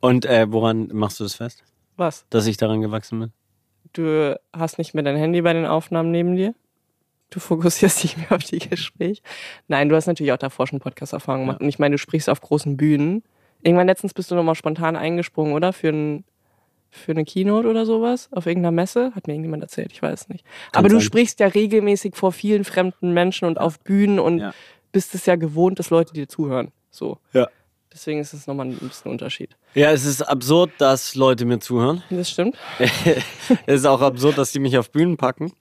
Und äh, woran machst du das fest? Was? Dass ich daran gewachsen bin? Du hast nicht mehr dein Handy bei den Aufnahmen neben dir. Du fokussierst dich mehr auf die Gespräche. Nein, du hast natürlich auch davor schon Podcast-Erfahrung gemacht. Und ich meine, du sprichst auf großen Bühnen. Irgendwann letztens bist du nochmal spontan eingesprungen, oder? Für, ein, für eine Keynote oder sowas? Auf irgendeiner Messe? Hat mir irgendjemand erzählt, ich weiß nicht. Aber du sein. sprichst ja regelmäßig vor vielen fremden Menschen und auf Bühnen und Ja. bist es ja gewohnt, dass Leute dir zuhören. So. Ja. Deswegen ist es nochmal ein bisschen ein Unterschied. Ja, es ist absurd, dass Leute mir zuhören. Das stimmt. es ist auch absurd, dass die mich auf Bühnen packen.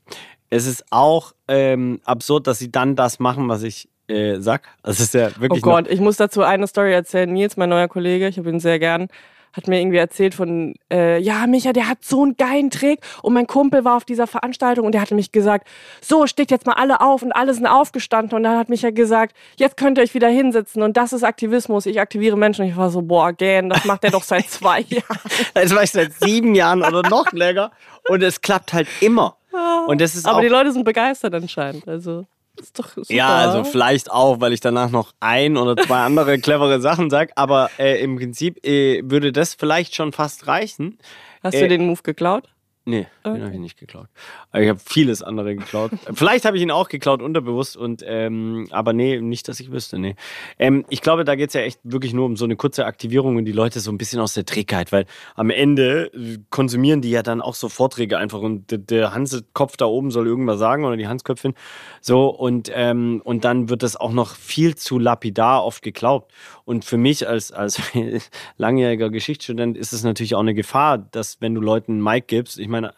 Es ist auch ähm, absurd, dass sie dann das machen, was ich äh, sag. Also es ist ja Oh wirklich Gott, ich muss dazu eine Story erzählen. Nils, mein neuer Kollege, ich habe ihn sehr gern, hat mir irgendwie erzählt von, äh, ja, Micha, der hat so einen geilen Trick und mein Kumpel war auf dieser Veranstaltung und der hatte mich gesagt, so, steht jetzt mal alle auf und alle sind aufgestanden und dann hat Micha gesagt, jetzt könnt ihr euch wieder hinsetzen und das ist Aktivismus, ich aktiviere Menschen und ich war so, boah, again, das macht er doch seit zwei Jahren. das war ich seit sieben Jahren oder noch länger und es klappt halt immer. Und das ist Aber auch, die Leute sind begeistert anscheinend, also. ist doch super. Ja, also vielleicht auch, weil ich danach noch ein oder zwei andere clevere Sachen sage, aber äh, im Prinzip äh, würde das vielleicht schon fast reichen. Hast äh, du den Move geklaut? Nee, den Okay. habe ich nicht geklaut. Ich habe vieles andere geklaut. Vielleicht habe ich ihn auch geklaut, unterbewusst. Und ähm, aber nee, nicht, dass ich wüsste. Nee. Ähm, ich glaube, da geht es ja echt wirklich nur um so eine kurze Aktivierung und die Leute so ein bisschen aus der Trägheit, weil am Ende äh, konsumieren die ja dann auch so Vorträge einfach und der, der Hansekopf da oben soll irgendwas sagen oder die Hansköpfin. So und, ähm, und dann wird das auch noch viel zu lapidar oft geglaubt. Und für mich als, als langjähriger Geschichtsstudent ist es natürlich auch eine Gefahr, dass wenn du Leuten einen Mic gibst, ich meine,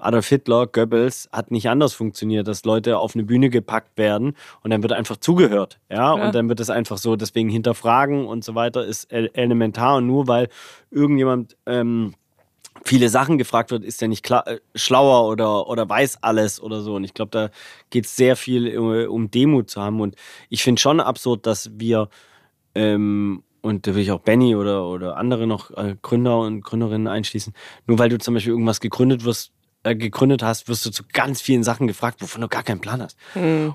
Adolf Hitler, Goebbels hat nicht anders funktioniert, dass Leute auf eine Bühne gepackt werden und dann wird einfach zugehört, ja, Ja. und dann wird es einfach so, deswegen hinterfragen und so weiter ist el- elementar und nur weil irgendjemand ähm, viele Sachen gefragt wird, ist er nicht klar, äh, schlauer oder, oder weiß alles oder so. Und ich glaube, da geht es sehr viel äh, um Demut zu haben. Und ich finde schon absurd, dass wir, ähm, und da will ich auch Benny oder, oder andere noch äh, Gründer und Gründerinnen einschließen, nur weil du zum Beispiel irgendwas gegründet wirst, äh, gegründet hast, wirst du zu ganz vielen Sachen gefragt, wovon du gar keinen Plan hast.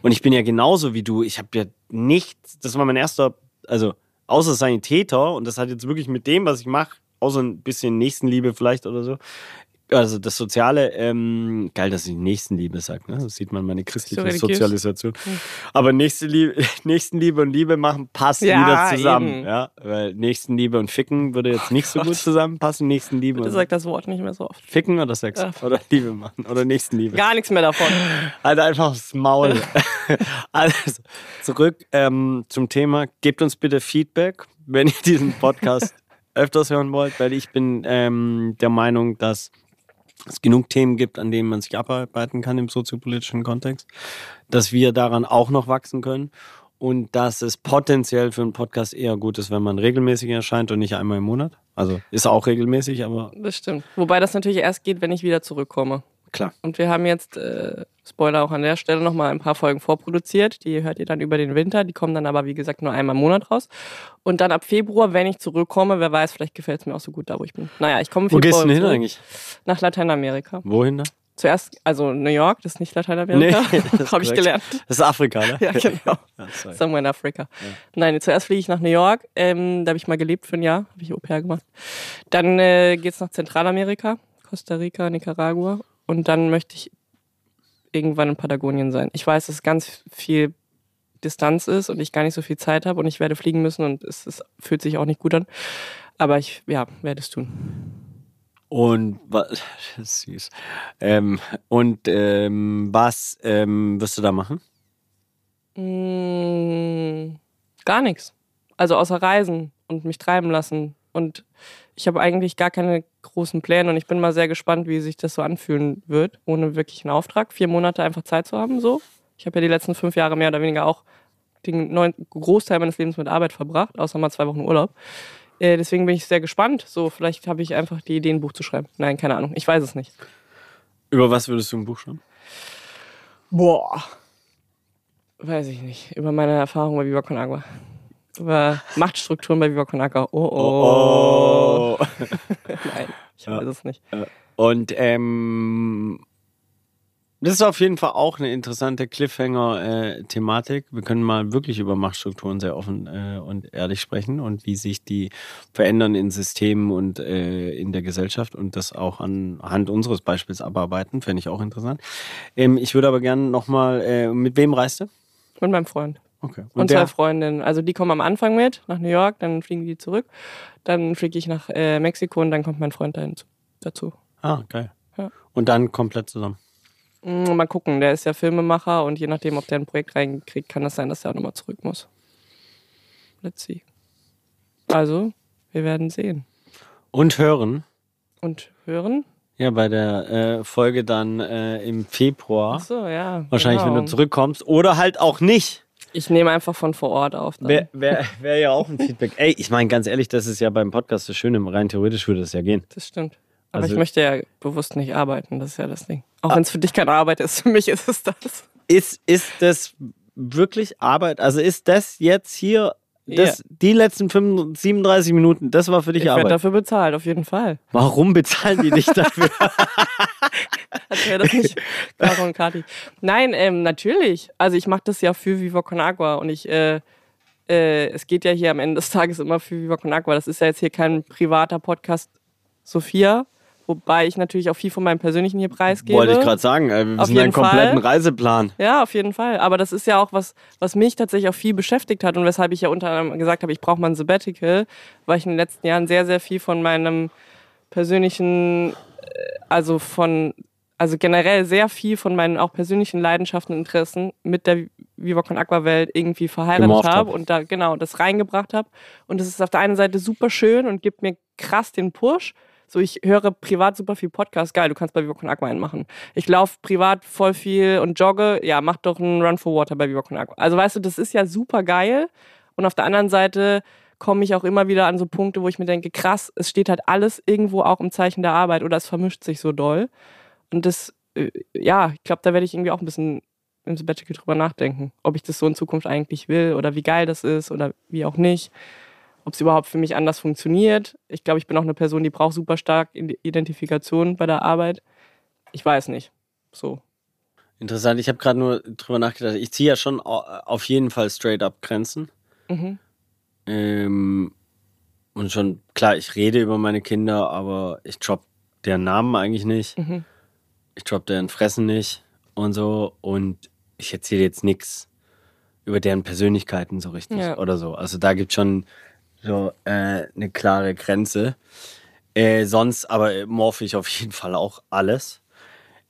Und ich bin ja genauso wie du. Ich habe ja nichts, das war mein erster, also außer Sanitäter, und das hat jetzt wirklich mit dem, was ich mache, außer ein bisschen Nächstenliebe vielleicht oder so. Also das Soziale, ähm, geil, dass ich Nächstenliebe sage, ne? Das sieht man meine christliche religiös. Sozialisation. Aber Nächstenliebe, Nächstenliebe und Liebe machen passt Ja, wieder zusammen. eben. Ja, weil Nächstenliebe und Ficken würde jetzt nicht so gut zusammenpassen. Nächstenliebe Bitte und sag das Wort nicht mehr so oft. Ficken oder Sex Ja. oder Liebe machen oder Nächstenliebe. Gar nichts mehr davon. Halt einfach aufs Maul. also, zurück ähm, zum Thema. Gebt uns bitte Feedback, wenn ihr diesen Podcast öfters hören wollt, weil ich bin ähm, der Meinung, dass es genug Themen gibt, an denen man sich abarbeiten kann im soziopolitischen Kontext, dass wir daran auch noch wachsen können und dass es potenziell für einen Podcast eher gut ist, wenn man regelmäßig erscheint und nicht einmal im Monat. Also ist auch regelmäßig, aber Das stimmt. Wobei das natürlich erst geht, wenn ich wieder zurückkomme. Klar. Und wir haben jetzt, äh, Spoiler auch an der Stelle, nochmal ein paar Folgen vorproduziert. Die hört ihr dann über den Winter. Die kommen dann aber, wie gesagt, nur einmal im Monat raus. Und dann ab Februar, wenn ich zurückkomme, wer weiß, vielleicht gefällt es mir auch so gut da, wo ich bin. Naja, ich komme Wo gehst du denn hin eigentlich? Nach Lateinamerika. Wohin da? Zuerst, also New York, das ist nicht Lateinamerika. Nee, Habe ich gelernt. Das ist Afrika, ne? Ja, genau. Ja. Somewhere in Afrika. Nein, zuerst fliege ich nach New York. Ähm, da habe ich mal gelebt für ein Jahr. Habe ich Au pair gemacht. Dann äh, geht's nach Zentralamerika, Costa Rica, Nicaragua. Und dann möchte ich irgendwann in Patagonien sein. Ich weiß, dass ganz viel Distanz ist und ich gar nicht so viel Zeit habe und ich werde fliegen müssen und es, es fühlt sich auch nicht gut an. Aber ich, ja, werde es tun. Und was, das ist süß. Ähm, und ähm, was ähm, wirst du da machen? Mm, gar nichts. Also außer Reisen und mich treiben lassen. Und ich habe eigentlich gar keine großen Pläne und ich bin mal sehr gespannt, wie sich das so anfühlen wird, ohne wirklich einen Auftrag. Vier Monate einfach Zeit zu haben, so. Ich habe ja die letzten fünf Jahre mehr oder weniger auch den neun, Großteil meines Lebens mit Arbeit verbracht, außer mal zwei Wochen Urlaub. Äh, deswegen bin ich sehr gespannt. So, vielleicht habe ich einfach die Idee, ein Buch zu schreiben. Nein, keine Ahnung. Ich weiß es nicht. Über was würdest du ein Buch schreiben? Boah. Weiß ich nicht. Über meine Erfahrung bei Viva Con Agua. Über Machtstrukturen bei Viva Con Agua. Oh, oh. Oh. Nein, ich Ja. weiß es nicht. Und ähm, das ist auf jeden Fall auch eine interessante Cliffhanger-Thematik. Wir können mal wirklich über Machtstrukturen sehr offen äh, und ehrlich sprechen und wie sich die verändern in Systemen und äh, in der Gesellschaft und das auch anhand unseres Beispiels abarbeiten. Fände ich auch interessant. Ähm, ich würde aber gerne nochmal, äh, mit wem reist du? Mit meinem Freund. Okay. Und, der- zwei Freundinnen. Also die kommen am Anfang mit nach New York, dann fliegen die zurück. Dann fliege ich nach äh, Mexiko und dann kommt mein Freund dahin zu, dazu. Ah, geil. Ja. Und dann komplett zusammen. Mm, Mal gucken, der ist ja Filmemacher und je nachdem, ob der ein Projekt reinkriegt, kann das sein, dass er auch nochmal zurück muss. Let's see. Also, wir werden sehen. Und hören. Und hören? Ja, bei der äh, Folge dann äh, im Februar. Ach so, ja. Wahrscheinlich, wenn genau. du zurückkommst. Oder halt auch nicht. Ich nehme einfach von vor Ort auf. Wäre wär, wär ja auch ein Feedback. Ey, ich meine, ganz ehrlich, das ist ja beim Podcast das Schöne. Rein theoretisch würde es ja gehen. Das stimmt. Aber Also- ich möchte ja bewusst nicht arbeiten, das ist ja das Ding. Auch wenn es für dich keine Arbeit ist, für mich ist es das. Ist, ist das wirklich Arbeit? Also ist das jetzt hier, das, die letzten 35, 37 Minuten, das war für dich Ich werde Arbeit? dafür bezahlt, auf jeden Fall. Warum bezahlen die dich dafür? Als wäre das nicht Caro und Kati. Nein, ähm, natürlich. Also ich mache das ja für Viva Con Agua und ich, äh, äh, es geht ja hier am Ende des Tages immer für Viva Con Agua. Das ist ja jetzt hier kein privater Podcast Sophia, Wobei ich natürlich auch viel von meinem persönlichen hier preisgebe. Wollte ich gerade sagen, äh, wir müssen einen kompletten Fall. Reiseplan. Ja, auf jeden Fall. Aber das ist ja auch was, was mich tatsächlich auch viel beschäftigt hat und weshalb ich ja unter anderem gesagt habe, ich brauche mal ein Sabbatical, weil ich in den letzten Jahren sehr, sehr viel von meinem persönlichen, äh, also von, also generell sehr viel von meinen auch persönlichen Leidenschaften und Interessen mit der Viva Con Aqua Welt irgendwie verheiratet habe und da genau das reingebracht habe. Und das ist auf der einen Seite super schön und gibt mir krass den Push. So, ich höre privat super viel Podcast. Geil, du kannst bei Viva Con Aqua einen machen. Ich laufe privat voll viel und jogge. Ja, mach doch einen Run for Water bei Viva Con Aqua. Also, weißt du, das ist ja super geil. Und auf der anderen Seite komme ich auch immer wieder an so Punkte, wo ich mir denke, krass, es steht halt alles irgendwo auch im Zeichen der Arbeit oder es vermischt sich so doll. Und das, äh, ja, ich glaube, da werde ich irgendwie auch ein bisschen im Sabbatical drüber nachdenken, ob ich das so in Zukunft eigentlich will oder wie geil das ist oder wie auch nicht ob es überhaupt für mich anders funktioniert. Ich glaube, ich bin auch eine Person, die braucht super stark Identifikation bei der Arbeit. Ich weiß nicht. So. Interessant. Ich habe gerade nur drüber nachgedacht. Ich ziehe ja schon auf jeden Fall straight up Grenzen. Mhm. Ähm, und schon, klar, ich rede über meine Kinder, aber ich drop deren Namen eigentlich nicht. Mhm. Ich drop deren Fressen nicht und so. Und ich erzähle jetzt nichts über deren Persönlichkeiten so richtig ja. oder so. Also da gibt es schon so äh, eine klare Grenze. Äh, sonst aber morphe ich auf jeden Fall auch alles.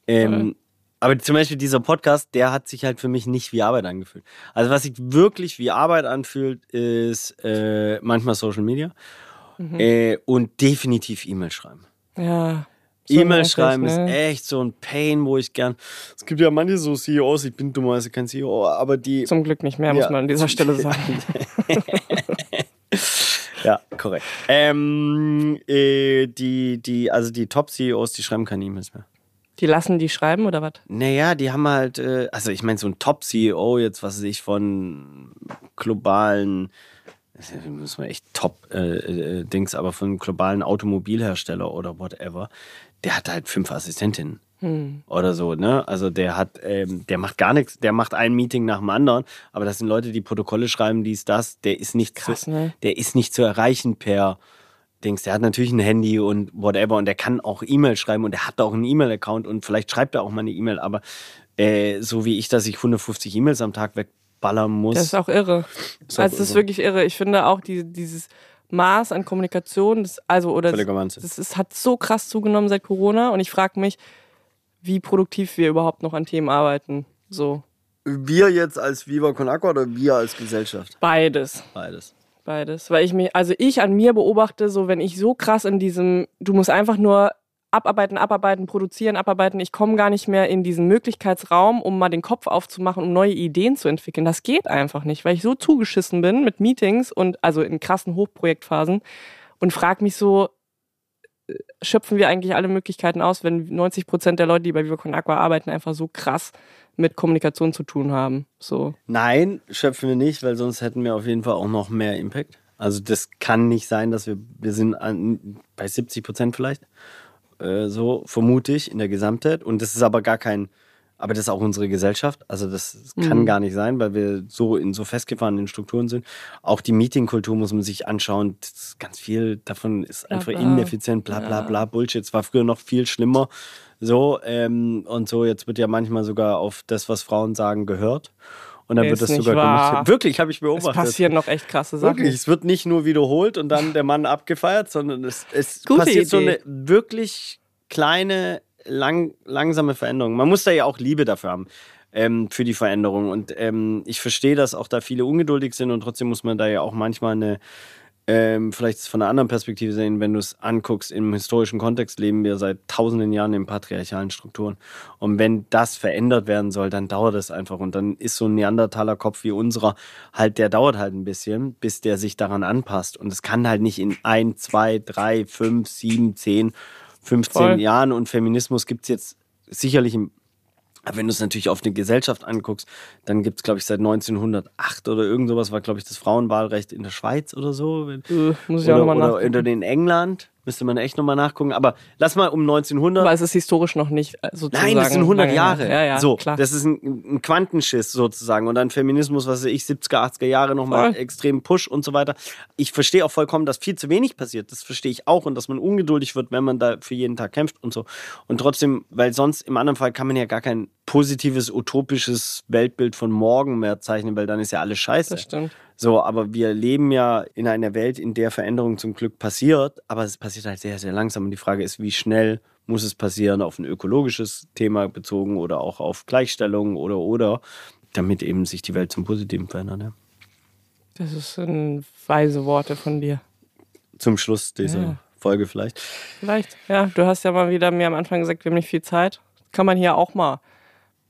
Ähm, aber zum Beispiel dieser Podcast, der hat sich halt für mich nicht wie Arbeit angefühlt. Also was sich wirklich wie Arbeit anfühlt, ist äh, manchmal Social Media mhm. äh, und definitiv E-Mail schreiben. Ja. So E-Mail schreiben ne? ist echt so ein Pain, wo ich gern. Es gibt ja manche so CEOs, ich bin dummerweise kein CEO, aber die. Zum Glück nicht mehr, ja. muss man an dieser Stelle sagen. Ja, korrekt. Ähm, äh, die, die, also die Top-CEOs, die schreiben keine E-Mails mehr. Die lassen die schreiben oder was? Naja, die haben halt, äh, also ich meine, so ein Top-CEO jetzt, was weiß ich, von globalen, muss man echt Top-Dings, äh, äh, aber von globalen Automobilhersteller oder whatever, der hat halt fünf Assistentinnen. Hm. Oder so, ne? Also der hat, ähm, der macht gar nichts, der macht ein Meeting nach dem anderen, aber das sind Leute, die Protokolle schreiben, dies, das, der ist nicht Krass, zu, ne? der ist nicht zu erreichen per Dings. Der hat natürlich ein Handy und whatever und der kann auch E-Mail schreiben und der hat auch einen E-Mail-Account und vielleicht schreibt er auch mal eine E-Mail, aber äh, so wie ich, dass ich 150 E-Mails am Tag wegballern muss. Das ist auch irre. Ist also, das ist wirklich irre. Ich finde auch die, dieses Maß an Kommunikation, das, also, oder das, das ist, hat so krass zugenommen seit Corona und ich frage mich, wie produktiv wir überhaupt noch an Themen arbeiten. So. Wir jetzt als Viva Con Aqua oder wir als Gesellschaft? Beides. Beides. Beides. Weil ich mich, also ich an mir beobachte, so wenn ich so krass in diesem, du musst einfach nur abarbeiten, abarbeiten, produzieren, abarbeiten. Ich komme gar nicht mehr in diesen Möglichkeitsraum, um mal den Kopf aufzumachen, um neue Ideen zu entwickeln. Das geht einfach nicht, weil ich so zugeschissen bin mit Meetings und also in krassen Hochprojektphasen und frage mich so, schöpfen wir eigentlich alle Möglichkeiten aus, wenn 90 Prozent der Leute, die bei Viva Con Aqua arbeiten, einfach so krass mit Kommunikation zu tun haben. So. Nein, schöpfen wir nicht, weil sonst hätten wir auf jeden Fall auch noch mehr Impact. Also das kann nicht sein, dass wir, wir sind an, bei 70 Prozent vielleicht, äh, so vermute ich, in der Gesamtheit. Und das ist aber gar kein aber das ist auch unsere Gesellschaft. Also das, kann mhm. gar nicht sein, weil wir so in so festgefahrenen Strukturen sind. Auch die Meetingkultur muss man sich anschauen. ganz viel davon ist einfach bla, ineffizient, bla bla bla, Bullshit. Es war früher noch viel schlimmer. So, ähm, und so, jetzt wird ja manchmal sogar auf das, was Frauen sagen, gehört. Und dann ist wird das sogar wahr. Wirklich, habe ich beobachtet. Es passieren noch echt krasse Sachen. Wirklich, es wird nicht nur wiederholt und dann der Mann abgefeiert, sondern es, es passiert Idee. so eine wirklich kleine lang, langsame Veränderung. Man muss da ja auch Liebe dafür haben. Ähm, für die Veränderung. Und ähm, ich verstehe, dass auch da viele ungeduldig sind und trotzdem muss man da ja auch manchmal eine, ähm, vielleicht von einer anderen Perspektive sehen, wenn du es anguckst, im historischen Kontext leben wir seit tausenden Jahren in patriarchalen Strukturen. Und wenn das verändert werden soll, dann dauert es einfach. Und dann ist so ein Neandertaler Kopf wie unserer halt, der dauert halt ein bisschen, bis der sich daran anpasst. Und es kann halt nicht in ein, zwei, drei, fünf, sieben, zehn 15 Voll. Jahren und Feminismus gibt es jetzt sicherlich im wenn du es natürlich auf eine Gesellschaft anguckst, dann gibt es, glaube ich, seit 1908 oder irgend sowas war, glaube ich, das Frauenwahlrecht in der Schweiz oder so. Uh, muss ich oder, auch nochmal Oder in England. Müsste man echt nochmal nachgucken. Aber lass mal um 1900. Aber es ist historisch noch nicht äh, sozusagen. Nein, das sind 100 lange Jahre. Ja, ja, so, klar. das ist ein, ein Quantenschiss sozusagen. Und dann Feminismus, was weiß ich, 70er, 80er Jahre nochmal Voll. extrem Push und so weiter. Ich verstehe auch vollkommen, dass viel zu wenig passiert. Das verstehe ich auch. Und dass man ungeduldig wird, wenn man da für jeden Tag kämpft und so. Und trotzdem, weil sonst im anderen Fall kann man ja gar kein positives, utopisches Weltbild von morgen mehr zeichnen, weil dann ist ja alles scheiße. das stimmt. So, aber wir leben ja in einer Welt, in der Veränderung zum Glück passiert, aber es passiert halt sehr, sehr langsam. Und die Frage ist, wie schnell muss es passieren, auf ein ökologisches Thema bezogen oder auch auf Gleichstellung oder oder, damit eben sich die Welt zum Positiven verändert. Ja. Das ist ein weise Worte von dir. Zum Schluss dieser Ja. Folge vielleicht. Vielleicht. Ja, du hast ja mal wieder mir am Anfang gesagt, wir haben nicht viel Zeit. Kann man hier auch mal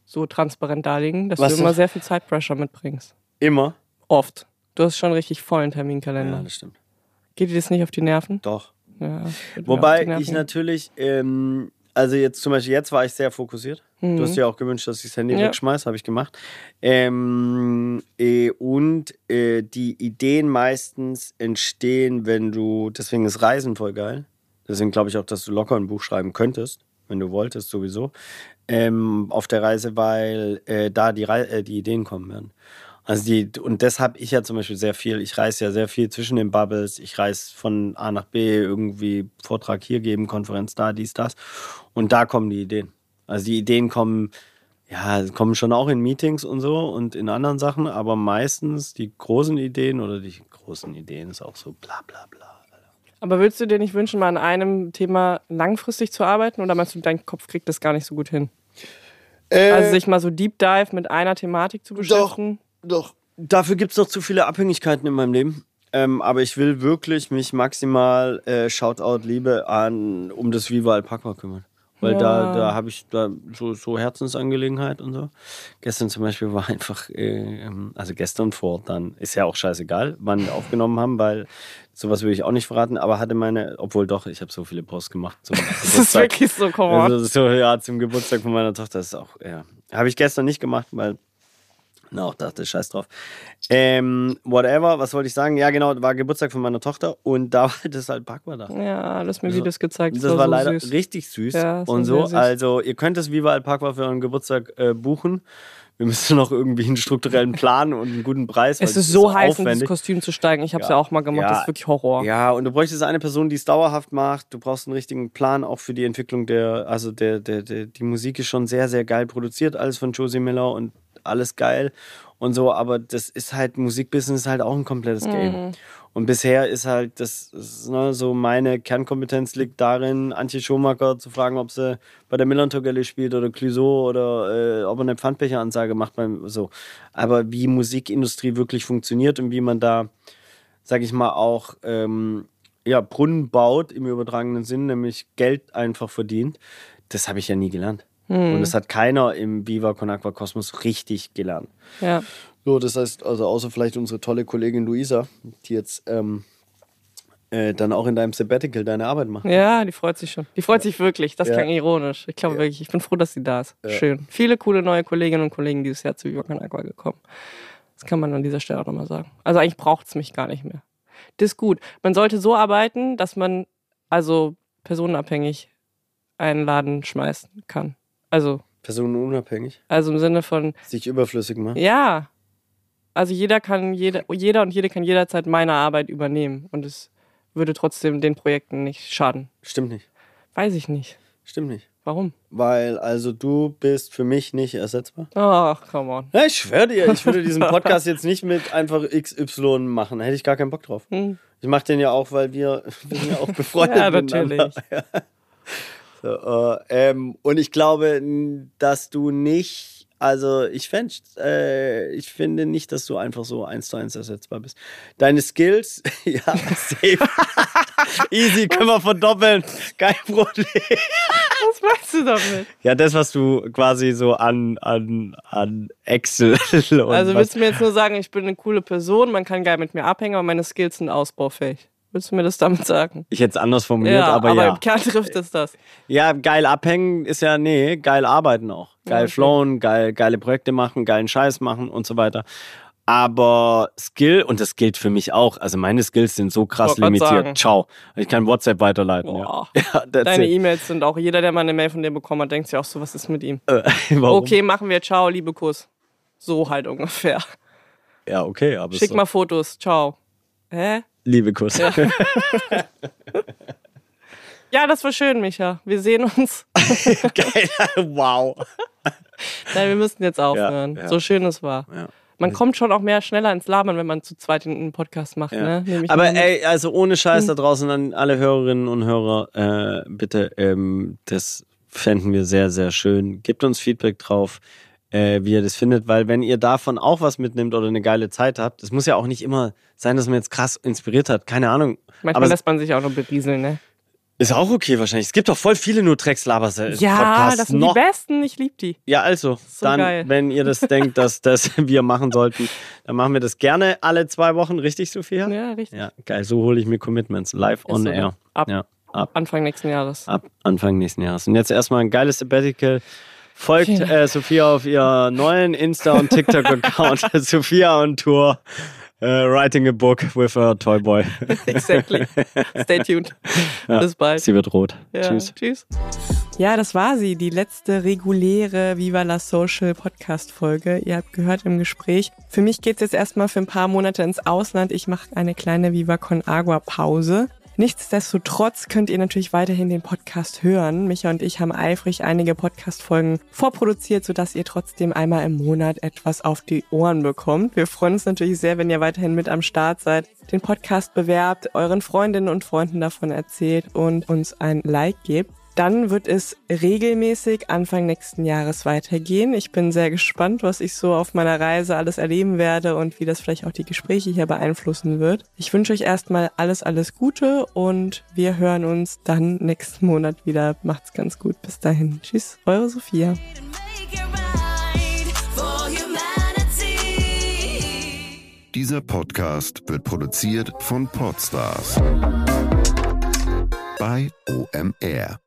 so transparent darlegen, dass Was du immer sehr viel Zeitpressure mitbringst. Immer. Oft. Du hast schon richtig vollen Ja, Terminkalender. das stimmt. Geht dir das nicht auf die Nerven? Doch. Ja, Wobei Nerven. ich natürlich, ähm, also jetzt zum Beispiel, jetzt war ich sehr fokussiert. Du hast dir auch gewünscht, dass ich das Handy Mhm. Ja. wegschmeiße, habe ich gemacht. Ähm, äh, und äh, die Ideen meistens entstehen, wenn du, deswegen ist Reisen voll geil. Deswegen glaube ich auch, dass du locker ein Buch schreiben könntest, wenn du wolltest, sowieso. Ähm, auf der Reise, weil äh, da die, Rei äh, die Ideen kommen werden. Also die, und das habe ich ja zum Beispiel sehr viel. Ich reise ja sehr viel zwischen den Bubbles. Ich reise von A nach B, irgendwie Vortrag hier geben, Konferenz da, dies, das. Und da kommen die Ideen. Also die Ideen kommen, ja, kommen schon auch in Meetings und so und in anderen Sachen, aber meistens die großen Ideen oder die großen Ideen ist auch so bla bla bla. Aber würdest du dir nicht wünschen, mal an einem Thema langfristig zu arbeiten oder meinst du, dein Kopf kriegt das gar nicht so gut hin? also sich mal so Deep Dive mit einer Thematik zu beschäftigen? Doch. Dafür gibt es noch zu viele Abhängigkeiten in meinem Leben. Ähm, aber ich will wirklich mich maximal, äh, Shoutout, Liebe an, um das Viva Alpaca kümmern. Weil da, Ja. da habe ich da so, so Herzensangelegenheit und so. Gestern zum Beispiel war einfach, äh, ähm, also gestern vor, dann ist ja auch scheißegal, wann wir aufgenommen haben, weil sowas will ich auch nicht verraten, aber hatte meine, obwohl doch, ich habe so viele Posts gemacht zum Das ist wirklich so, on. also so, ja, zum Geburtstag von meiner Tochter ist auch, ja. Habe ich gestern nicht gemacht, weil, auch dachte, scheiß drauf. Ähm, whatever, was wollte ich sagen? Ja, genau, war Geburtstag von meiner Tochter und da war das halt Aqua da. Ja, du hast mir Also, Videos gezeigt. Das war so leider süß. richtig süß Ja, das war und so. süß. Also, ihr könnt das Viva Alpaca für euren Geburtstag äh, buchen. Wir müssen noch irgendwie einen strukturellen Plan und einen guten Preis. Es das ist so heiß, in dieses aufwendig. Kostüm zu steigen. Ich habe es Ja. ja. auch mal gemacht. Ja. Das ist wirklich Horror. Ja, und du bräuchtest eine Person, die es dauerhaft macht. Du brauchst einen richtigen Plan auch für die Entwicklung der, also der, der, der, die Musik ist schon sehr, sehr geil produziert, alles von Josie Miller und alles geil und so, aber das ist halt, Musikbusiness halt auch ein komplettes Game. Und bisher ist halt, das ist, ne, so meine Kernkompetenz liegt darin, Antje Schumacher zu fragen, ob sie bei der Milan Torgelli spielt oder Clouseau oder äh, ob er eine Pfandbecheransage macht beim so. Aber wie Musikindustrie wirklich funktioniert und wie man da sag ich mal, auch ähm, ja, Brunnen baut im übertragenen Sinn, nämlich Geld einfach verdient, das habe ich ja nie gelernt. Und das hat keiner im Viva Con Aqua Kosmos richtig gelernt. Ja. So, das heißt, also außer vielleicht unsere tolle Kollegin Luisa, die jetzt ähm, äh, dann auch in deinem Sabbatical deine Arbeit macht. ja, die freut sich schon. Die freut sich wirklich. Das Ja. klang ironisch. Ich glaube wirklich, ich bin froh, dass sie da ist. Schön. Viele coole neue Kolleginnen und Kollegen dieses Jahr zu Viva Con Aqua gekommen. Das kann man an dieser Stelle auch nochmal sagen. Also eigentlich braucht es mich gar nicht mehr. Das ist gut. Man sollte so arbeiten, dass man also personenabhängig einen Laden schmeißen kann. Also, Personenunabhängig, also im Sinne von, sich überflüssig machen. ja, also jeder kann, jeder, jeder und jede kann jederzeit meine Arbeit übernehmen und es würde trotzdem den Projekten nicht schaden. Stimmt nicht. Weiß ich nicht. Stimmt nicht. Warum? Weil, also du bist für mich nicht ersetzbar. Ach, come on. Ja, ich schwöre dir, ich würde diesen Podcast jetzt nicht mit einfach XY machen. Da hätte ich gar keinen Bock drauf. Hm. Ich mache den ja auch, weil wir, wir sind ja auch befreundet Ja, natürlich. So, äh, ähm, und ich glaube, dass du nicht, also ich, fänd, äh, ich finde nicht, dass du einfach so eins zu eins ersetzbar bist. Deine Skills, ja, safe. Easy, können wir verdoppeln. Kein Problem. Was meinst du damit? Ja, das, was du quasi so an, an, an Excel Also willst du mir jetzt nur sagen, ich bin eine coole Person, man kann geil mit mir abhängen, aber meine Skills sind ausbaufähig. Willst du mir das damit sagen? ich hätte es anders formuliert, ja, aber, ja. im Kern trifft es das. Ja, geil abhängen ist ja, nee, geil arbeiten auch. Geil okay. flowen, geil, geile Projekte machen, geilen Scheiß machen und so weiter. Aber Skill, und das gilt für mich auch, also meine Skills sind so krass limitiert. sagen. Ciao. Ich kann WhatsApp weiterleiten. Ja. ja Deine. E-Mails sind auch, jeder, der mal eine Mail von dir bekommen hat, denkt sich auch so, was ist mit ihm? Äh? Okay, machen wir, ciao, liebe Kuss. So halt ungefähr. Ja, okay, aber Schick so. mal Fotos, ciao. Hä? Liebe Kuss. Ja. Ja, das war schön, Micha. Wir sehen uns. Geil. wow. Nein, wir müssen jetzt aufhören. ja. So schön es war. Ja. Man kommt schon auch mehr schneller ins Labern, wenn man zu zweit einen Podcast macht. Ja. Ne? Aber ey, also ohne Scheiß da draußen an alle Hörerinnen und Hörer, äh, bitte, ähm, das fänden wir sehr, sehr schön. Gebt uns Feedback drauf, äh, wie ihr das findet, weil wenn ihr davon auch was mitnimmt oder eine geile Zeit habt, das muss ja auch nicht immer sein, dass man jetzt krass inspiriert hat, keine Ahnung. Manchmal aber lässt man sich auch noch berieseln, ne? ist auch okay wahrscheinlich. Es gibt doch voll viele nur Drecks-Labers. Ja, Podcasts das sind noch. die besten. Ich liebe die. Ja, also, So dann, geil. wenn ihr das denkt, dass das wir machen sollten, dann machen wir das gerne alle zwei Wochen, richtig, Sophia? Ja, richtig. Ja, geil. So hole ich mir Commitments live on so, air. Ab. Ja, ab, Anfang nächsten Jahres. ab Anfang nächsten Jahres. Und jetzt erstmal ein geiles Sabbatical. Folgt äh, Sophia auf ihr neuen Insta- und TikTok-Account. Sophia on Tour. äh, writing a book with a toy boy. Exactly. Stay tuned. Ja, Bis bald. Sie wird rot. Ja, Tschüss. Tschüss. Ja, das war sie, die letzte reguläre Viva la Social Podcast Folge. Ihr habt gehört im Gespräch. Für mich geht's jetzt erstmal für ein paar Monate ins Ausland. Ich mache eine kleine Viva Con Agua Pause. Nichtsdestotrotz könnt ihr natürlich weiterhin den Podcast hören. Micha und ich haben eifrig einige Podcast-Folgen vorproduziert, sodass ihr trotzdem einmal im Monat etwas auf die Ohren bekommt. Wir freuen uns natürlich sehr, wenn ihr weiterhin mit am Start seid, den Podcast bewerbt, euren Freundinnen und Freunden davon erzählt und uns ein Like gebt. Dann wird es regelmäßig Anfang nächsten Jahres weitergehen. Ich bin sehr gespannt, was ich so auf meiner Reise alles erleben werde und wie das vielleicht auch die Gespräche hier beeinflussen wird. Ich wünsche euch erstmal alles, alles Gute und wir hören uns dann nächsten Monat wieder. Macht's ganz gut. Bis dahin. Tschüss, eure Sophia. Dieser Podcast wird produziert von Podstars bei OMR.